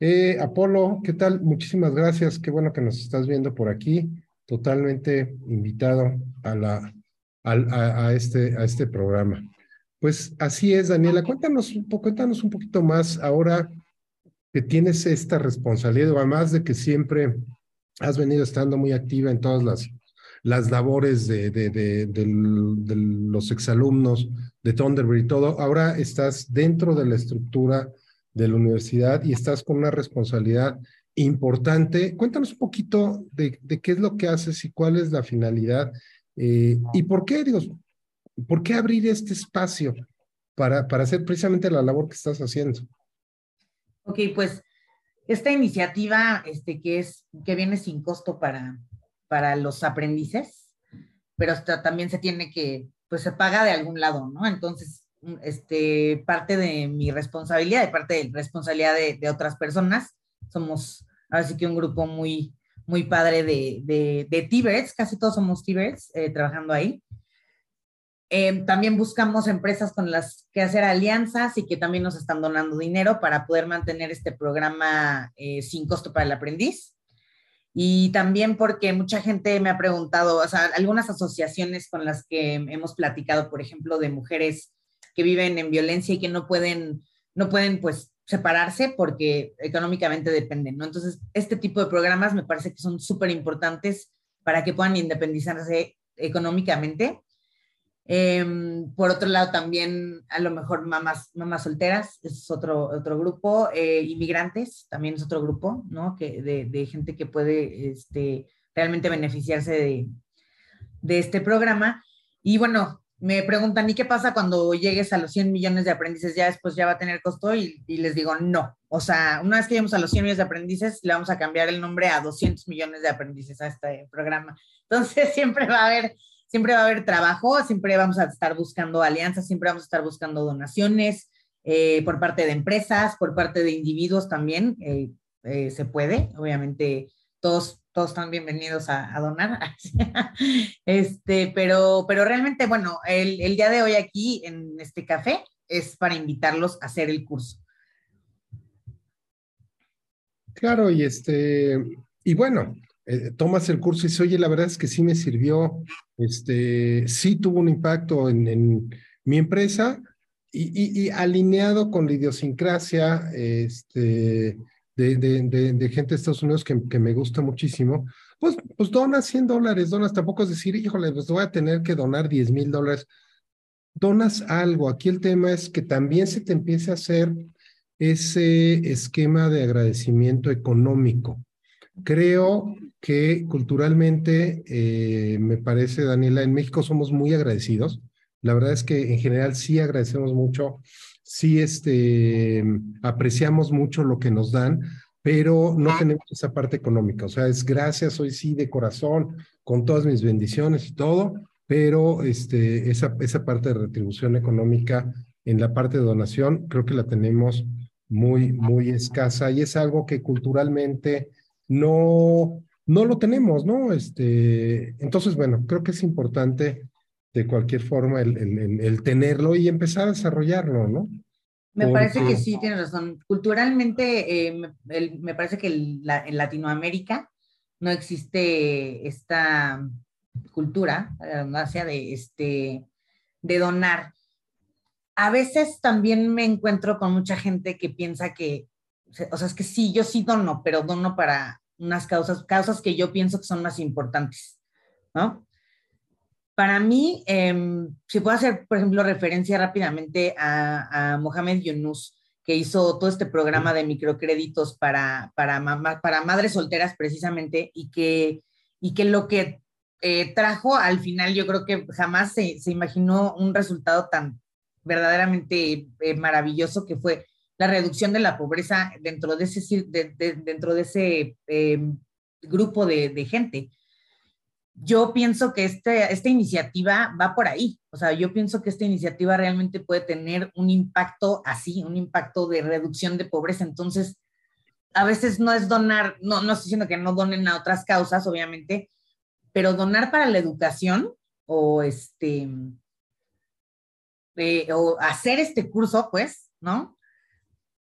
Eh, Apolo, ¿qué tal? Muchísimas gracias. Qué bueno que nos estás viendo por aquí. Totalmente invitado a, la, a, este, a este programa. Pues así es, Daniela. Cuéntanos un, cuéntanos un poquito más ahora que tienes esta responsabilidad, además de que siempre has venido estando muy activa en todas las, las labores de, de, de, los exalumnos de Thunderbird y todo. Ahora estás dentro de la estructura de la universidad y estás con una responsabilidad importante. Cuéntanos un poquito de, de qué es lo que haces y cuál es la finalidad eh, y por qué, digo, por qué abrir este espacio para, para hacer precisamente la labor que estás haciendo. Ok, pues esta iniciativa este, que, es, que viene sin costo para, para los aprendices, pero también se tiene que, pues se paga de algún lado, ¿no? Entonces, este, parte de mi responsabilidad y parte de responsabilidad de, otras personas. Somos ahora que un grupo muy, muy padre de, de, de casi todos somos t eh, trabajando ahí. Em, también buscamos empresas con las que hacer alianzas y que también nos están donando dinero para poder mantener este programa eh, sin costo para el aprendiz. Y también porque mucha gente me ha preguntado, o sea, algunas asociaciones con las que hemos platicado, por ejemplo, de mujeres que viven en violencia y que no pueden, no pueden pues separarse porque económicamente dependen, ¿no? Entonces, este tipo de programas me parece que son súper importantes para que puedan independizarse económicamente. Em, por otro lado, también a lo mejor mamás, mamás solteras, es otro, otro grupo, eh, inmigrantes, también es otro grupo, ¿no? Que de, de gente que puede este, realmente beneficiarse de, de este programa. Y bueno, me preguntan, ¿y qué pasa cuando llegues a los 100 millones de aprendices? Ya después ya va a tener costo y, les digo, no. O sea, una vez que lleguemos a los 100 millones de aprendices, le vamos a cambiar el nombre a 200 millones de aprendices a este programa. Entonces, siempre va a haber, siempre va a haber trabajo, siempre vamos a estar buscando alianzas, siempre vamos a estar buscando donaciones eh, por parte de empresas, por parte de individuos también. Eh, eh, se puede, obviamente, todos todos están bienvenidos a, donar. este, pero, pero realmente, bueno, el, el, día de hoy aquí en este café es para invitarlos a hacer el curso. Claro, y este, y bueno, eh, tomas el curso y dices, oye, la verdad es que sí me sirvió, este, sí tuvo un impacto en, mi empresa y, alineado con la idiosincrasia, este, de, gente de Estados Unidos que, me gusta muchísimo, pues, pues donas 100 dólares, donas, tampoco es decir, híjole, pues voy a tener que donar 10 mil dólares. Donas algo. Aquí el tema es que también se te empiece a hacer ese esquema de agradecimiento económico. Creo que culturalmente, eh, me parece, Daniela, en México somos muy agradecidos. La verdad es que en general sí agradecemos mucho sí este, apreciamos mucho lo que nos dan, pero no tenemos esa parte económica. O sea, es gracias hoy sí de corazón, con todas mis bendiciones y todo, pero este, esa, esa parte de retribución económica en la parte de donación creo que la tenemos muy, muy escasa y es algo que culturalmente no, no lo tenemos, ¿no? Este, entonces, bueno, creo que es importante de cualquier forma el, el, el, tenerlo y empezar a desarrollarlo, ¿no? Me parece que sí, tienes razón. Culturalmente, eh, me, parece que en Latinoamérica no existe esta cultura, la de, este, de donar. A veces también me encuentro con mucha gente que piensa que, o sea, es que sí, yo sí dono, pero dono para unas causas, causas que yo pienso que son más importantes, ¿no? Para mí, em, si puedo hacer, por ejemplo, referencia rápidamente a, Mohamed Yunus, que hizo todo este programa de microcréditos para, para, para madres solteras precisamente, y que, y que lo que eh, trajo al final, yo creo que jamás se, se imaginó un resultado tan verdaderamente eh, maravilloso que fue la reducción de la pobreza dentro de ese, dentro de ese em, grupo de, gente yo pienso que este, esta iniciativa va por ahí. O sea, yo pienso que esta iniciativa realmente puede tener un impacto así, un impacto de reducción de pobreza. Entonces, a veces no es donar, no, no estoy diciendo que no donen a otras causas, obviamente, pero donar para la educación o este, eh, o hacer este curso, pues, ¿no?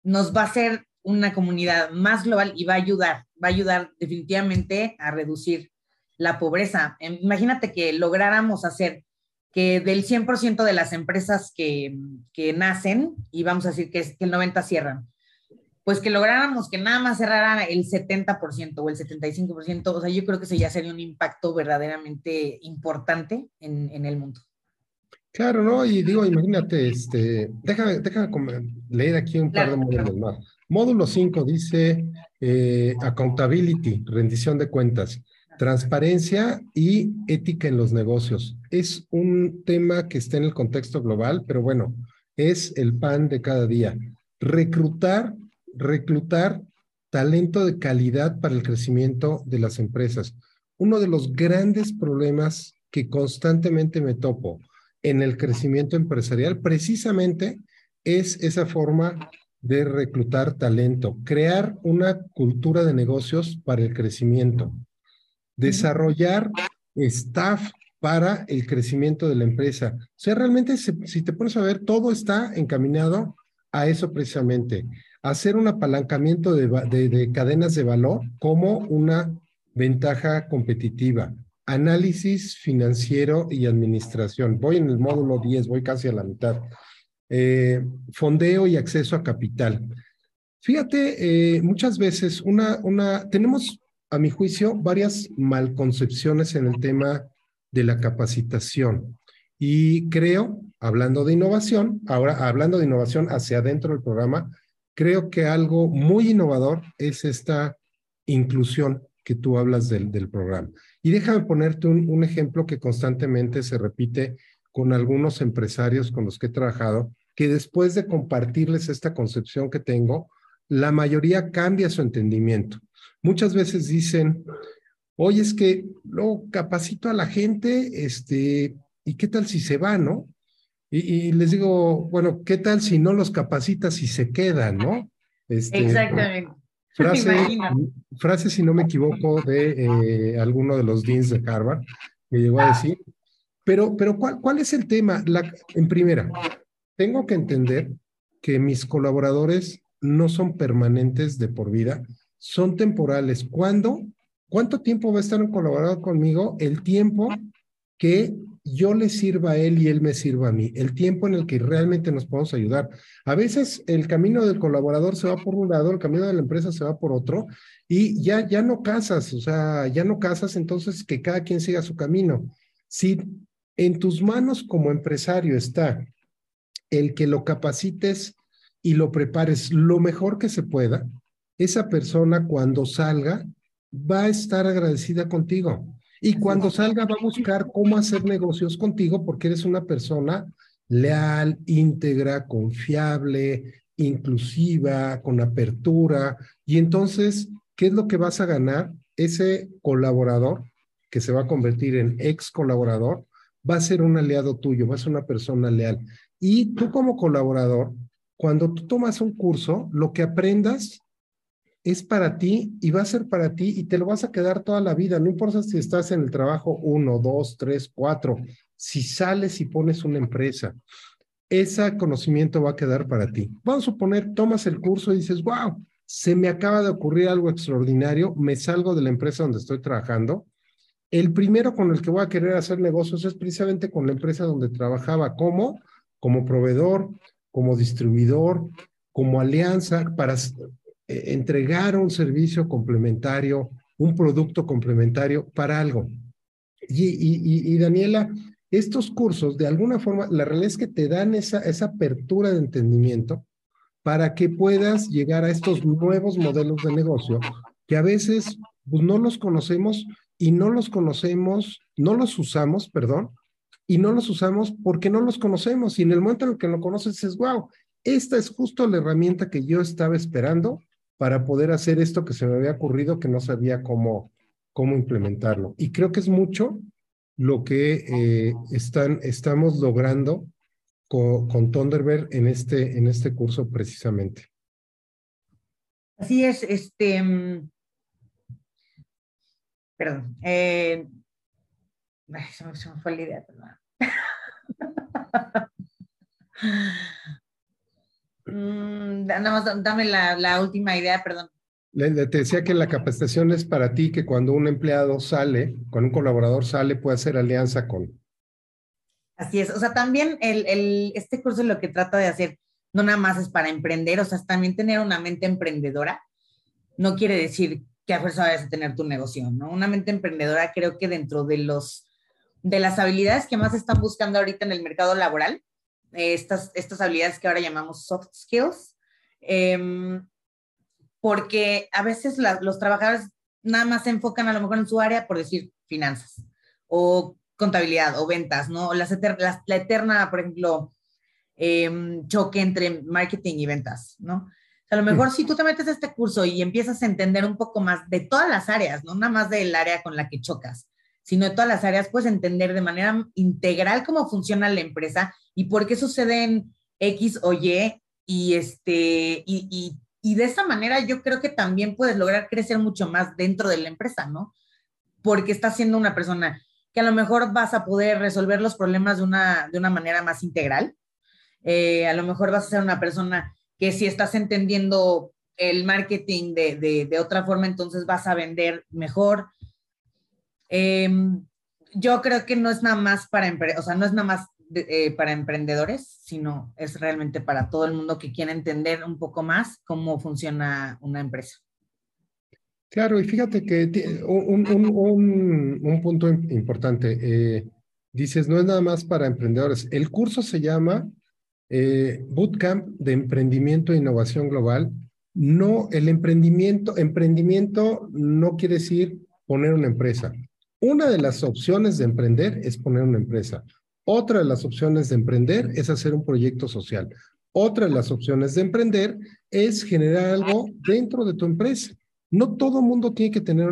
Nos va a hacer una comunidad más global y va a ayudar, va a ayudar definitivamente a reducir la pobreza. Em, imagínate que lográramos hacer que del 100% de las empresas que, nacen, y vamos a decir que, es, que el 90% cierran, pues que lográramos que nada más cerraran el 70% o el 75%, o sea, yo creo que eso ya sería un impacto verdaderamente importante en, el mundo. Claro, ¿no? Y digo, imagínate, este, déjame, déjame leer aquí un par de módulos más. Módulo 5 dice eh, accountability, rendición de cuentas. Transparencia y ética en los negocios. Es un tema que está en el contexto global, pero bueno, es el pan de cada día. Reclutar, reclutar talento de calidad para el crecimiento de las empresas. Uno de los grandes problemas que constantemente me topo en el crecimiento empresarial precisamente es esa forma de reclutar talento, crear una cultura de negocios para el crecimiento desarrollar staff para el crecimiento de la empresa. O sea, realmente si te pones a ver, todo está encaminado a eso precisamente, hacer un apalancamiento de, de, cadenas de valor como una ventaja competitiva. Análisis financiero y administración. Voy en el módulo 10, voy casi a la mitad. Eh, fondeo y acceso a capital. Fíjate, eh, muchas veces una, una, tenemos a mi juicio, varias malconcepciones en el tema de la capacitación. Y creo, hablando de innovación, ahora hablando de innovación hacia adentro del programa, creo que algo muy innovador es esta inclusión que tú hablas del, del programa. Y déjame ponerte un, un ejemplo que constantemente se repite con algunos empresarios con los que he trabajado, que después de compartirles esta concepción que tengo, la mayoría cambia su entendimiento. Muchas veces dicen, oye, es que lo capacito a la gente, este, ¿y qué tal si se va, no? Y, les digo, bueno, ¿qué tal si no los capacitas y se quedan, no? Este, Exactamente. Frase, frase, si no me equivoco, de eh, alguno de los deans de Harvard, que llegó a decir. Pero, pero ¿cuál, cuál es el tema? La, en primera, tengo que entender que mis colaboradores no son permanentes de por vida, son temporales. ¿Cuándo? ¿Cuánto tiempo va a estar un colaborador conmigo? El tiempo que yo le sirva a él y él me sirva a mí, el tiempo en el que realmente nos podemos ayudar. A veces el camino del colaborador se va por un lado, el camino de la empresa se va por otro y ya, ya no casas, o sea, ya no casas, entonces que cada quien siga su camino. Si en tus manos como empresario está el que lo capacites y lo prepares lo mejor que se pueda, esa persona cuando salga va a estar agradecida contigo. Y cuando salga va a buscar cómo hacer negocios contigo porque eres una persona leal, íntegra, confiable, inclusiva, con apertura. Y entonces, ¿qué es lo que vas a ganar? Ese colaborador que se va a convertir en ex colaborador va a ser un aliado tuyo, va a ser una persona leal. Y tú como colaborador, cuando tú tomas un curso, lo que aprendas es para ti y va a ser para ti y te lo vas a quedar toda la vida. No importa si estás en el trabajo uno, dos, tres, cuatro, si sales y pones una empresa. ese conocimiento va a quedar para ti. Vamos a suponer, tomas el curso y dices, wow, se me acaba de ocurrir algo extraordinario, me salgo de la empresa donde estoy trabajando. El primero con el que voy a querer hacer negocios es precisamente con la empresa donde trabajaba. ¿Cómo? Como proveedor, como distribuidor, como alianza para eh, entregar un servicio complementario, un producto complementario para algo. Y, Daniela, estos cursos, de alguna forma, la realidad es que te dan esa, apertura de entendimiento para que puedas llegar a estos nuevos modelos de negocio que a veces pues, no los conocemos y no los conocemos, no los usamos, perdón, y no los usamos porque no los conocemos. Y en el momento en el que lo conoces, es wow, esta es justo la herramienta que yo estaba esperando para poder hacer esto que se me había ocurrido, que no sabía cómo, cómo implementarlo. Y creo que es mucho lo que eh, están, estamos logrando con, Thunderbird en este, en este curso precisamente. Así es, este, mm, perdón, eh, se, me, fue la idea, perdón. Mm, nada más dame la, la última idea, perdón. Te decía que la capacitación es para ti, que cuando un empleado sale, cuando un colaborador sale, puede hacer alianza con. Así es, o sea, también el, el, este curso lo que trata de hacer no nada más es para emprender, o sea, también tener una mente emprendedora. No quiere decir que a fuerza vayas a tener tu negocio, ¿no? Una mente emprendedora creo que dentro de los de las habilidades que más están buscando ahorita en el mercado laboral, estas, estas habilidades que ahora llamamos soft skills, eh, porque a veces los trabajadores nada más se enfocan a lo mejor en su área por decir finanzas o contabilidad o ventas, ¿no? Las la eterna, por ejemplo, em, choque entre marketing y ventas, ¿no? a lo mejor si tú te metes a este curso y empiezas a entender un poco más de todas las áreas, no nada más del área con la que chocas, sino de todas las áreas, puedes entender de manera integral cómo funciona la empresa y por qué suceden X o Y y, este, y, y de esa manera yo creo que también puedes lograr crecer mucho más dentro de la empresa, ¿no? Porque estás siendo una persona que a lo mejor vas a poder resolver los problemas de una, de una manera más integral. Eh, a lo mejor vas a ser una persona que si estás entendiendo el marketing de, de, de otra forma, entonces vas a vender mejor. Em, yo creo que no es nada más para, o sea, no es nada más eh, para emprendedores, sino es realmente para todo el mundo que quiere entender un poco más cómo funciona una empresa. Claro, y fíjate que un, un, un, punto importante, eh, dices, no es nada más para emprendedores. El curso se llama eh, Bootcamp de Emprendimiento e Innovación Global. No, el emprendimiento, emprendimiento no quiere decir poner una empresa. Una de las opciones de emprender es poner una empresa. Otra de las opciones de emprender es hacer un proyecto social. Otra de las opciones de emprender es generar algo dentro de tu empresa. No todo mundo tiene que tener,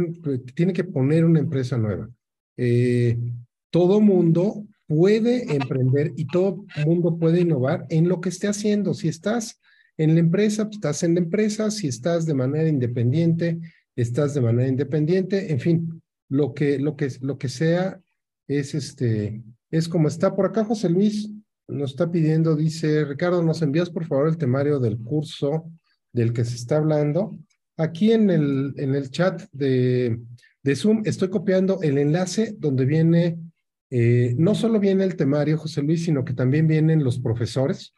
tiene que poner una empresa nueva. Eh, todo mundo puede emprender y todo mundo puede innovar en lo que esté haciendo. Si estás en la empresa, pues, estás en la empresa. Si estás de manera independiente, estás de manera independiente. En fin, lo que, lo que, lo que sea es este, es como está por acá José Luis, nos está pidiendo, dice, Ricardo, ¿nos envías por favor el temario del curso del que se está hablando? Aquí en el, en el chat de, de Zoom estoy copiando el enlace donde viene, eh, no solo viene el temario, José Luis, sino que también vienen los profesores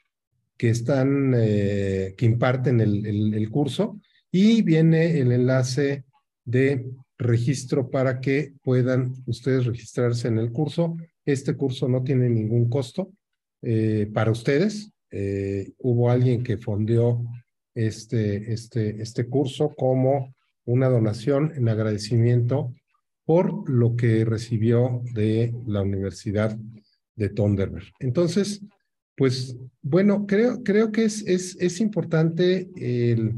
que están, eh, que imparten el, el, el curso y viene el enlace de registro para que puedan ustedes registrarse en el curso este curso no tiene ningún costo eh, para ustedes. Eh, hubo alguien que fondeó este, este, este curso como una donación en agradecimiento por lo que recibió de la Universidad de Thunderbird. Entonces, pues bueno, creo, creo que es, es, es importante el,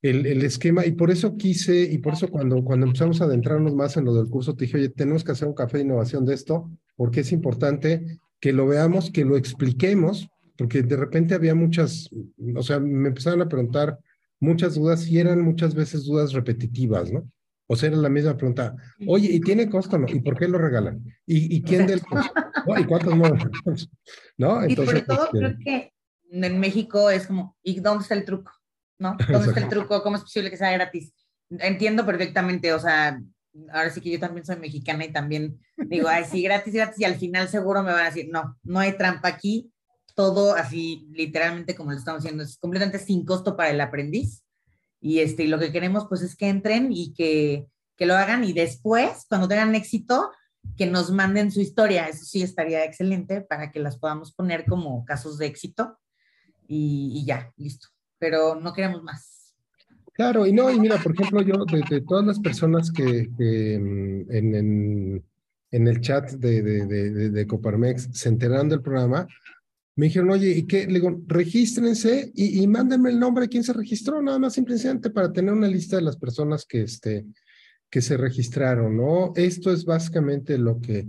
el, el, esquema y por eso quise, y por eso cuando, cuando empezamos a adentrarnos más en lo del curso, te dije, oye, tenemos que hacer un café de innovación de esto, porque es importante que lo veamos, que lo expliquemos, porque de repente había muchas, o sea, me empezaron a preguntar muchas dudas y eran muchas veces dudas repetitivas, ¿no? O sea, era la misma pregunta. Oye, ¿y tiene costo no? ¿Y por qué lo regalan? ¿Y, y quién del costo? ¿Y cuántos modos? ¿No? Entonces, y sobre todo este creo que en México es como, ¿y dónde está el truco? ¿No? ¿Dónde está el truco? ¿Cómo es posible que sea gratis? Entiendo perfectamente, o sea, ahora sí que yo también soy mexicana y también digo, ay, sí, gratis, gratis, y al final seguro me van a decir, no, no hay trampa aquí, todo así, literalmente como lo estamos haciendo, es completamente sin costo para el aprendiz. Y, este, y lo que queremos pues es que entren y que, que lo hagan y después, cuando tengan éxito, que nos manden su historia. Eso sí estaría excelente para que las podamos poner como casos de éxito y, ya, listo. Pero no queremos más. Claro, y no, y mira, por ejemplo, yo, de, todas las personas que, mm, en, el chat de, Coparmex se enteraron del programa, me dijeron, oye, ¿y qué? Le digo, regístrense y, mándenme el nombre de quién se registró, nada más simplemente para tener una lista de las personas que, este, que se registraron, ¿no? Esto es básicamente lo que,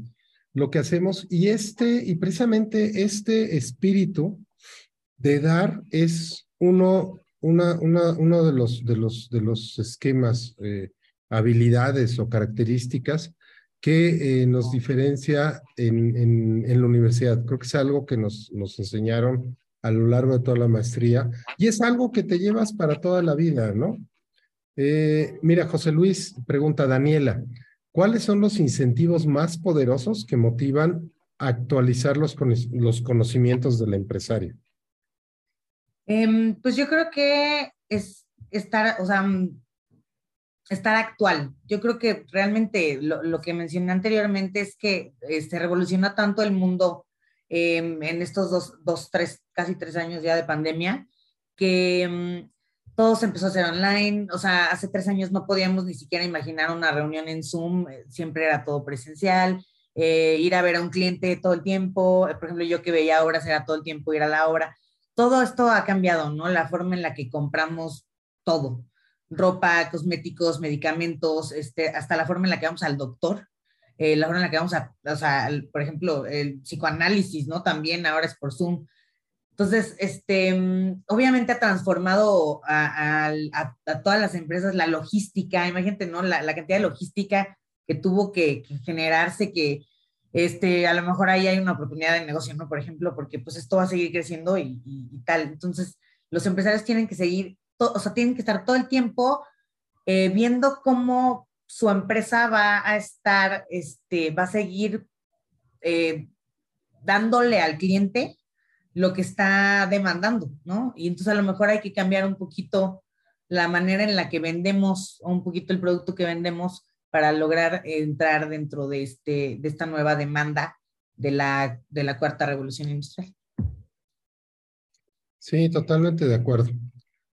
lo que hacemos y este, y precisamente este espíritu de dar es uno, una, una, uno de los, de los, de los esquemas, eh, habilidades o características que eh, nos diferencia en, en, la universidad. Creo que es algo que nos, nos enseñaron a lo largo de toda la maestría y es algo que te llevas para toda la vida, ¿no? Eh, mira, José Luis pregunta, Daniela, ¿cuáles son los incentivos más poderosos que motivan a actualizar los, los conocimientos del empresario? Em, pues yo creo que es estar, o sea, estar actual. Yo creo que realmente lo, que mencioné anteriormente es que se este, revoluciona tanto el mundo em, en estos dos, dos, tres, casi tres años ya de pandemia, que em, todo se empezó a hacer online. O sea, hace tres años no podíamos ni siquiera imaginar una reunión en Zoom, eh, siempre era todo presencial. Eh, ir a ver a un cliente todo el tiempo, por ejemplo, yo que veía horas era todo el tiempo ir a la obra. Todo esto ha cambiado, ¿no? La forma en la que compramos todo ropa, cosméticos, medicamentos, este, hasta la forma en la que vamos al doctor, eh, la forma en la que vamos a, o sea, por ejemplo, el psicoanálisis, ¿no? También ahora es por Zoom. Entonces, este, obviamente ha transformado a, todas las empresas la logística, imagínate, ¿no? La, cantidad de logística que tuvo que, generarse, que este, a lo mejor ahí hay una oportunidad de negocio, ¿no? Por ejemplo, porque pues esto va a seguir creciendo y, tal. Entonces, los empresarios tienen que seguir o sea, tienen que estar todo el tiempo eh, viendo cómo su empresa va a estar, este, va a seguir eh, dándole al cliente lo que está demandando, ¿no? Y entonces a lo mejor hay que cambiar un poquito la manera en la que vendemos o un poquito el producto que vendemos para lograr entrar dentro de, este, de esta nueva demanda de la, de la cuarta revolución industrial. Sí, totalmente de acuerdo.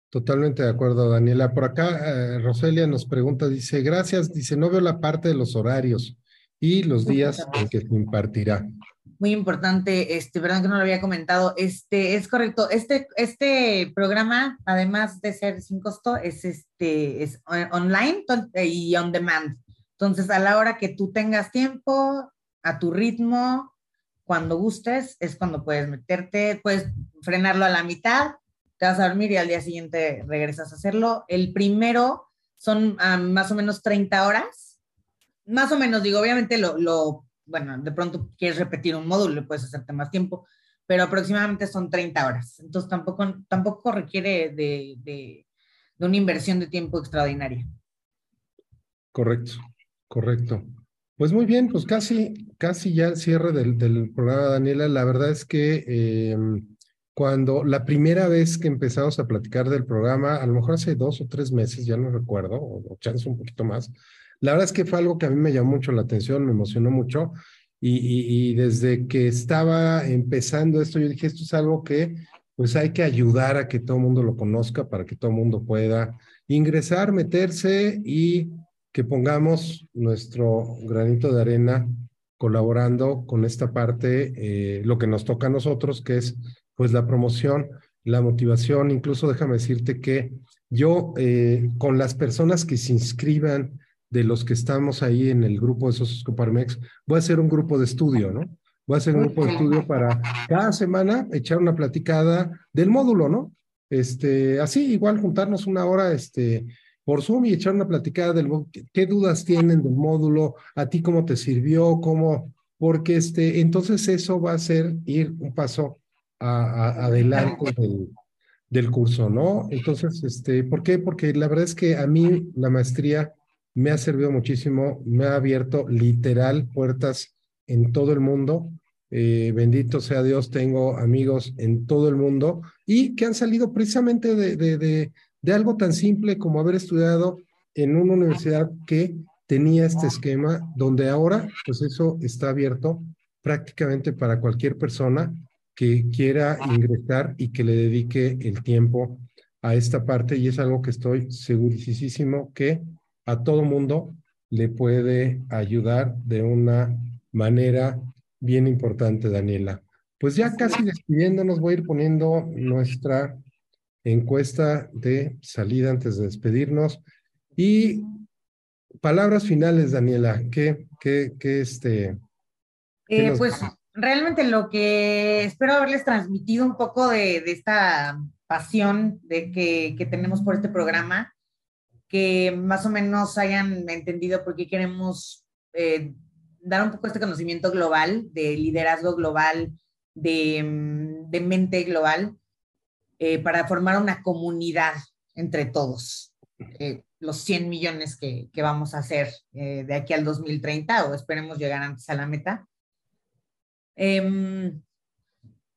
Totalmente de acuerdo, Daniela. Por acá, eh, Roselia nos pregunta, dice, gracias, dice, no veo la parte de los horarios y los días en que se impartirá. Muy importante, este, perdón que no lo había comentado, este, es correcto, este, este programa, además de ser sin costo, es, este, es online y on demand. Entonces, a la hora que tú tengas tiempo, a tu ritmo, cuando gustes, es cuando puedes meterte, puedes frenarlo a la mitad te vas a dormir y al día siguiente regresas a hacerlo. El primero son ah, más o menos 30 horas. Más o menos, digo, obviamente lo, lo, bueno, de pronto quieres repetir un módulo, puedes hacerte más tiempo, pero aproximadamente son 30 horas. Entonces tampoco, tampoco requiere de, de, de una inversión de tiempo extraordinaria. Correcto, correcto. Pues muy bien, pues casi, casi ya el cierre del, programa, Daniela. La verdad es que eh, cuando la primera vez que empezamos a platicar del programa, a lo mejor hace dos o tres meses, ya no recuerdo, o, chance un poquito más, la verdad es que fue algo que a mí me llamó mucho la atención, me emocionó mucho. Y, desde que estaba empezando esto, yo dije, esto es algo que pues hay que ayudar a que todo el mundo lo conozca para que todo el mundo pueda ingresar, meterse y que pongamos nuestro granito de arena colaborando con esta parte, eh, lo que nos toca a nosotros, que es pues la promoción, la motivación, incluso déjame decirte que yo eh, con las personas que se inscriban de los que estamos ahí en el grupo de Socios Coparmex, voy a hacer un grupo de estudio, ¿no? Voy a hacer un grupo de estudio para cada semana echar una platicada del módulo, ¿no? Este, así, igual juntarnos una hora, este, por Zoom y echar una platicada del qué dudas tienen del módulo, a ti cómo te sirvió, cómo, porque este, entonces eso va a ser ir un paso adelante del, del, curso, ¿no? Entonces, este, ¿por qué? Porque la verdad es que a mí la maestría me ha servido muchísimo, me ha abierto literal puertas en todo el mundo. Eh, bendito sea Dios, tengo amigos en todo el mundo y que han salido precisamente de, algo tan simple como haber estudiado en una universidad que tenía este esquema, donde ahora, pues eso está abierto prácticamente para cualquier persona que quiera ingresar y que le dedique el tiempo a esta parte. Y es algo que estoy segurísimo que a todo mundo le puede ayudar de una manera bien importante, Daniela. Pues ya casi despidiéndonos, voy a ir poniendo nuestra encuesta de salida antes de despedirnos. Y palabras finales, Daniela, ¿qué, qué, qué este? Eh, pues realmente lo que espero haberles transmitido un poco de, de esta pasión de que, que, tenemos por este programa, que más o menos hayan entendido por qué queremos eh, dar un poco este conocimiento global, de liderazgo global, de, mm, de mente global, eh, para formar una comunidad entre todos. Eh, los 100 millones que, vamos a hacer eh, de aquí al 2030 o esperemos llegar antes a la meta. Em,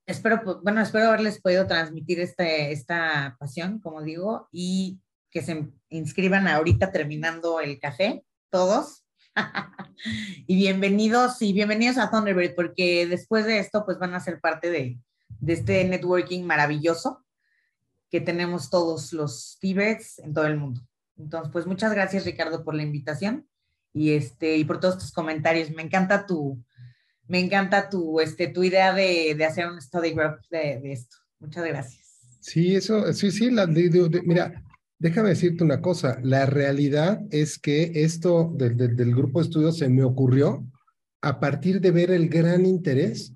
espero, pues, bueno, espero haberles podido transmitir este, esta pasión, como digo, y que se inscriban ahorita terminando el café, todos. y bienvenidos y bienvenidos a Thunderbird, porque después de esto, pues van a ser parte de, de este networking maravilloso que tenemos todos los Tibets en todo el mundo. Entonces, pues muchas gracias Ricardo por la invitación y este y por todos tus comentarios. Me encanta tu me encanta tu este tu idea de, de hacer un study group de, de, esto. Muchas gracias. Sí, eso sí sí la mira, déjame decirte una cosa, la realidad es que esto del, del, del grupo de estudios se me ocurrió a partir de ver el gran interés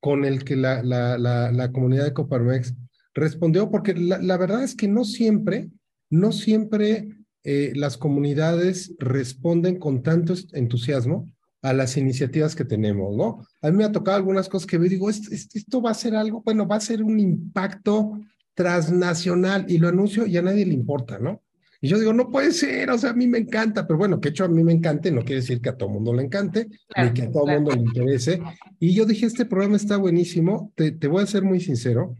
con el que la, la, la, la comunidad de Coparmex respondió porque la, verdad es que no siempre, no siempre eh, las comunidades responden con tanto entusiasmo a las iniciativas que tenemos, ¿no? A mí me ha tocado algunas cosas que digo, esto, esto va a ser algo, bueno, va a ser un impacto transnacional y lo anuncio y a nadie le importa, ¿no? Y yo digo, no puede ser, o sea, a mí me encanta, pero bueno, que hecho a mí me encante no quiere decir que a todo mundo le encante, ni que a todo mundo le interese. Y yo dije, este programa está buenísimo, te, te voy a ser muy sincero,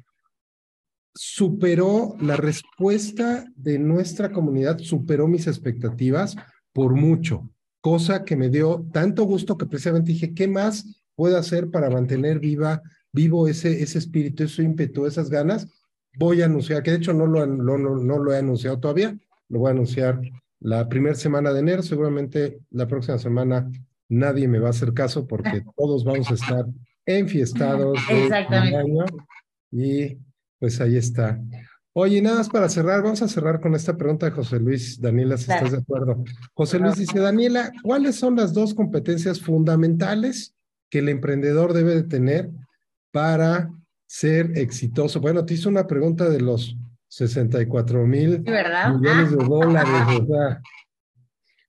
superó la respuesta de nuestra comunidad, superó mis expectativas por mucho, cosa que me dio tanto gusto que precisamente dije, ¿qué más puedo hacer para mantener viva, vivo ese, ese espíritu, ese ímpetu, esas ganas? Voy a anunciar, que de hecho no lo, no, no lo he anunciado todavía, lo voy a anunciar la primera semana de enero, seguramente la próxima semana nadie me va a hacer caso porque todos vamos a estar enfiestados de año y pues ahí está. Oye, nada más para cerrar, vamos a cerrar con esta pregunta de José Luis. Daniela, si estás de acuerdo. José Luis dice, Daniela, ¿cuáles son las dos competencias fundamentales que el emprendedor debe de tener para ser exitoso? Bueno, te hizo una pregunta de los 64 mil millones de dólares,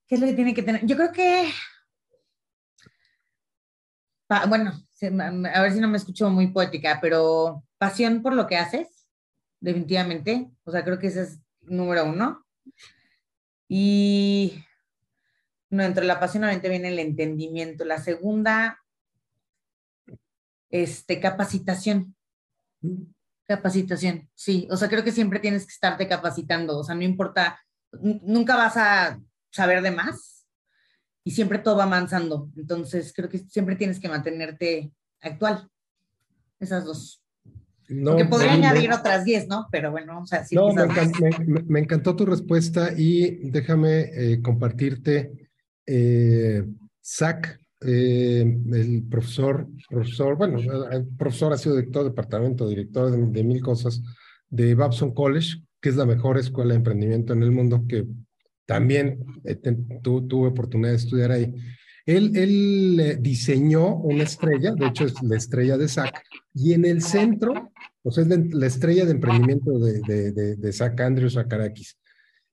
¿Qué es lo que tiene que tener? Yo creo que, bueno, a ver si no me escucho muy poética, pero pasión por lo que haces, definitivamente. O sea, creo que ese es número uno. Y no, entre la pasión obviamente viene el entendimiento. La segunda, este, capacitación. Capacitación, sí. O sea, creo que siempre tienes que estarte capacitando. O sea, no importa, nunca vas a saber de más y siempre todo va avanzando. Entonces, creo que siempre tienes que mantenerte actual. Esas dos. No, que podría añadir otras 10, ¿no? Pero bueno, o sea, sí. No, me, encantó, tu respuesta y déjame eh, compartirte. Eh, Zach, eh, el profesor, profesor, bueno, el profesor ha sido director de departamento, director de, mil cosas de Babson College, que es la mejor escuela de emprendimiento en el mundo, que también tuve oportunidad de estudiar ahí. Él, él diseñó una estrella, de hecho es la estrella de Zach, y en el centro, pues es la estrella de emprendimiento de, de, de, de Zach Akarakis.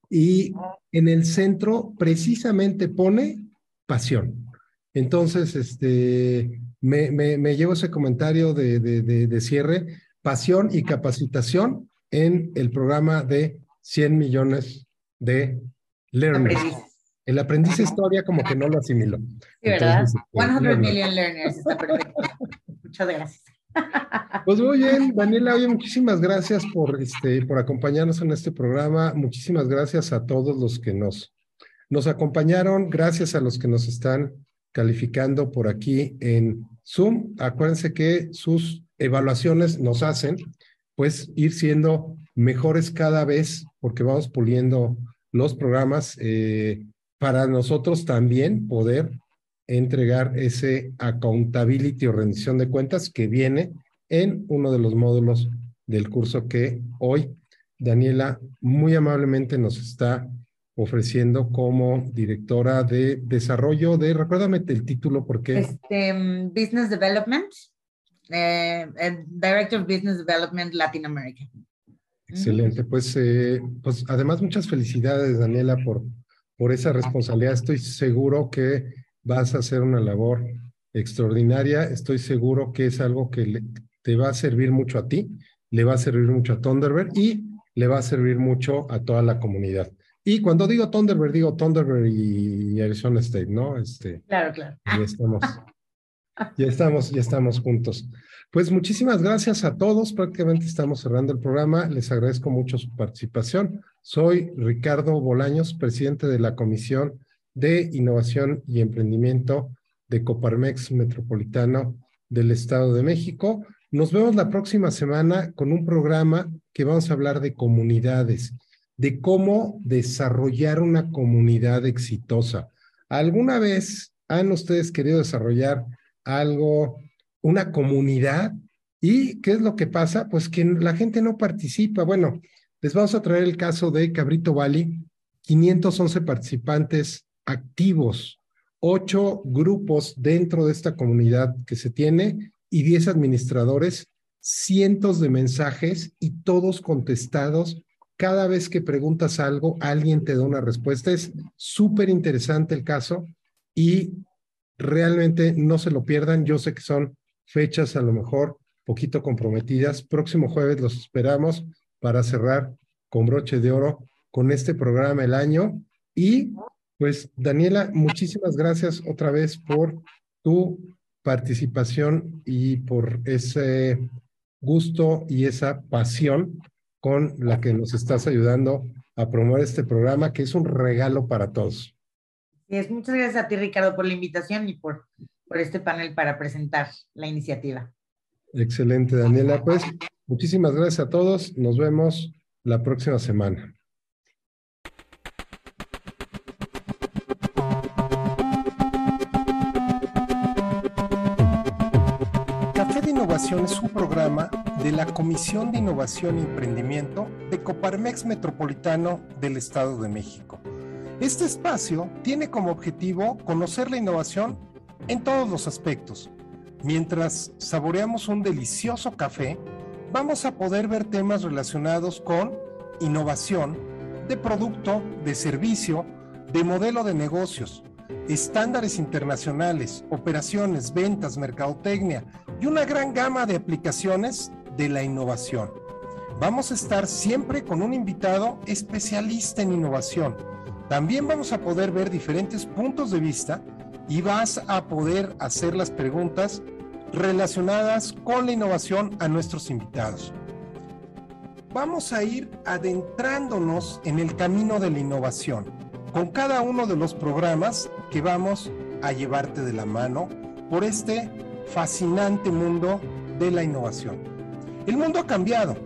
y en el centro precisamente pone pasión. Entonces, este, me, me, llevo ese comentario de, de, cierre, pasión y capacitación en el programa de 100 millones de learners. El aprendiz historia como que no lo asimiló. Sí, ¿verdad? 100 este, million learners, está perfecto. Muchas gracias. Pues muy bien, Daniela, oye, muchísimas gracias por, este, por acompañarnos en este programa. Muchísimas gracias a todos los que nos, nos acompañaron. Gracias a los que nos están calificando por aquí en Zoom. Acuérdense que sus evaluaciones nos hacen pues ir siendo mejores cada vez porque vamos puliendo los programas eh, para nosotros también poder entregar ese accountability o rendición de cuentas que viene en uno de los módulos del curso que hoy Daniela muy amablemente nos está ofreciendo como directora de desarrollo de, recuérdame el título porque... Este, Business Development, eh, Director of Business Development Latin America. Excelente, pues, eh, pues además muchas felicidades Daniela por, por esa responsabilidad. Estoy seguro que vas a hacer una labor extraordinaria. Estoy seguro que es algo que te va a servir mucho a ti, le va a servir mucho a Thunderbird y le va a servir mucho a toda la comunidad. Y cuando digo Thunderbird, digo Thunderbird y Arizona State, ¿no? Este, claro, claro. Ya estamos, ya estamos, ya estamos juntos. Pues muchísimas gracias a todos. Prácticamente estamos cerrando el programa. Les agradezco mucho su participación. Soy Ricardo Bolaños, presidente de la Comisión de Innovación y Emprendimiento de Coparmex Metropolitano del Estado de México. Nos vemos la próxima semana con un programa que vamos a hablar de comunidades, de cómo desarrollar una comunidad exitosa. ¿Alguna vez han ustedes querido desarrollar algo, una comunidad? ¿Y qué es lo que pasa? Pues que la gente no participa. Bueno, les vamos a traer el caso de Cabrito Valley, 511 participantes activos, ocho grupos dentro de esta comunidad que se tiene y 10 administradores, cientos de mensajes y todos contestados. Cada vez que preguntas algo, alguien te da una respuesta. Es súper interesante el caso y realmente no se lo pierdan. Yo sé que son fechas a lo mejor poquito comprometidas. Próximo jueves los esperamos para cerrar con broche de oro con este programa el año y pues Daniela, muchísimas gracias otra vez por tu participación y por ese gusto y esa pasión con la que nos estás ayudando a promover este programa, que es un regalo para todos. muchas gracias a ti, Ricardo, por la invitación y por, por este panel para presentar la iniciativa. Excelente, Daniela. Pues muchísimas gracias a todos. Nos vemos la próxima semana. Es un programa de la Comisión de Innovación y Emprendimiento de Coparmex Metropolitano del Estado de México. Este espacio tiene como objetivo conocer la innovación en todos los aspectos. Mientras saboreamos un delicioso café, vamos a poder ver temas relacionados con innovación, de producto, de servicio, de modelo de negocios, estándares internacionales, operaciones, ventas, mercadotecnia y una gran gama de aplicaciones de la innovación. Vamos a estar siempre con un invitado especialista en innovación. También vamos a poder ver diferentes puntos de vista y vas a poder hacer las preguntas relacionadas con la innovación a nuestros invitados. Vamos a ir adentrándonos en el camino de la innovación con cada uno de los programas que vamos a llevarte de la mano por este fascinante mundo de la innovación. El mundo ha cambiado.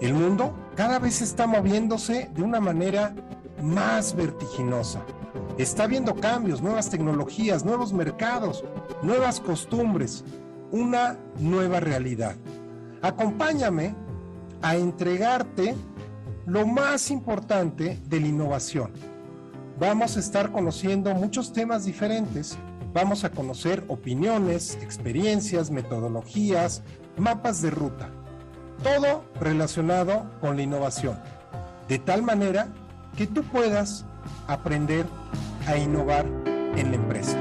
El mundo cada vez está moviéndose de una manera más vertiginosa. Está viendo cambios, nuevas tecnologías, nuevos mercados, nuevas costumbres, una nueva realidad. Acompáñame a entregarte lo más importante de la innovación vamos a estar conociendo muchos temas diferentes. Vamos a conocer opiniones, experiencias, metodologías, mapas de ruta. Todo relacionado con la innovación. De tal manera que tú puedas aprender a innovar en la empresa.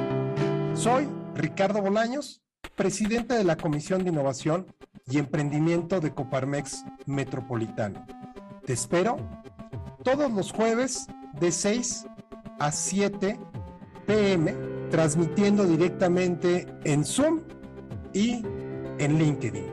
Soy Ricardo Bolaños, presidente de la Comisión de Innovación y Emprendimiento de Coparmex Metropolitano. Te espero todos los jueves de 6 a 7 pm, transmitiendo directamente en Zoom y en LinkedIn.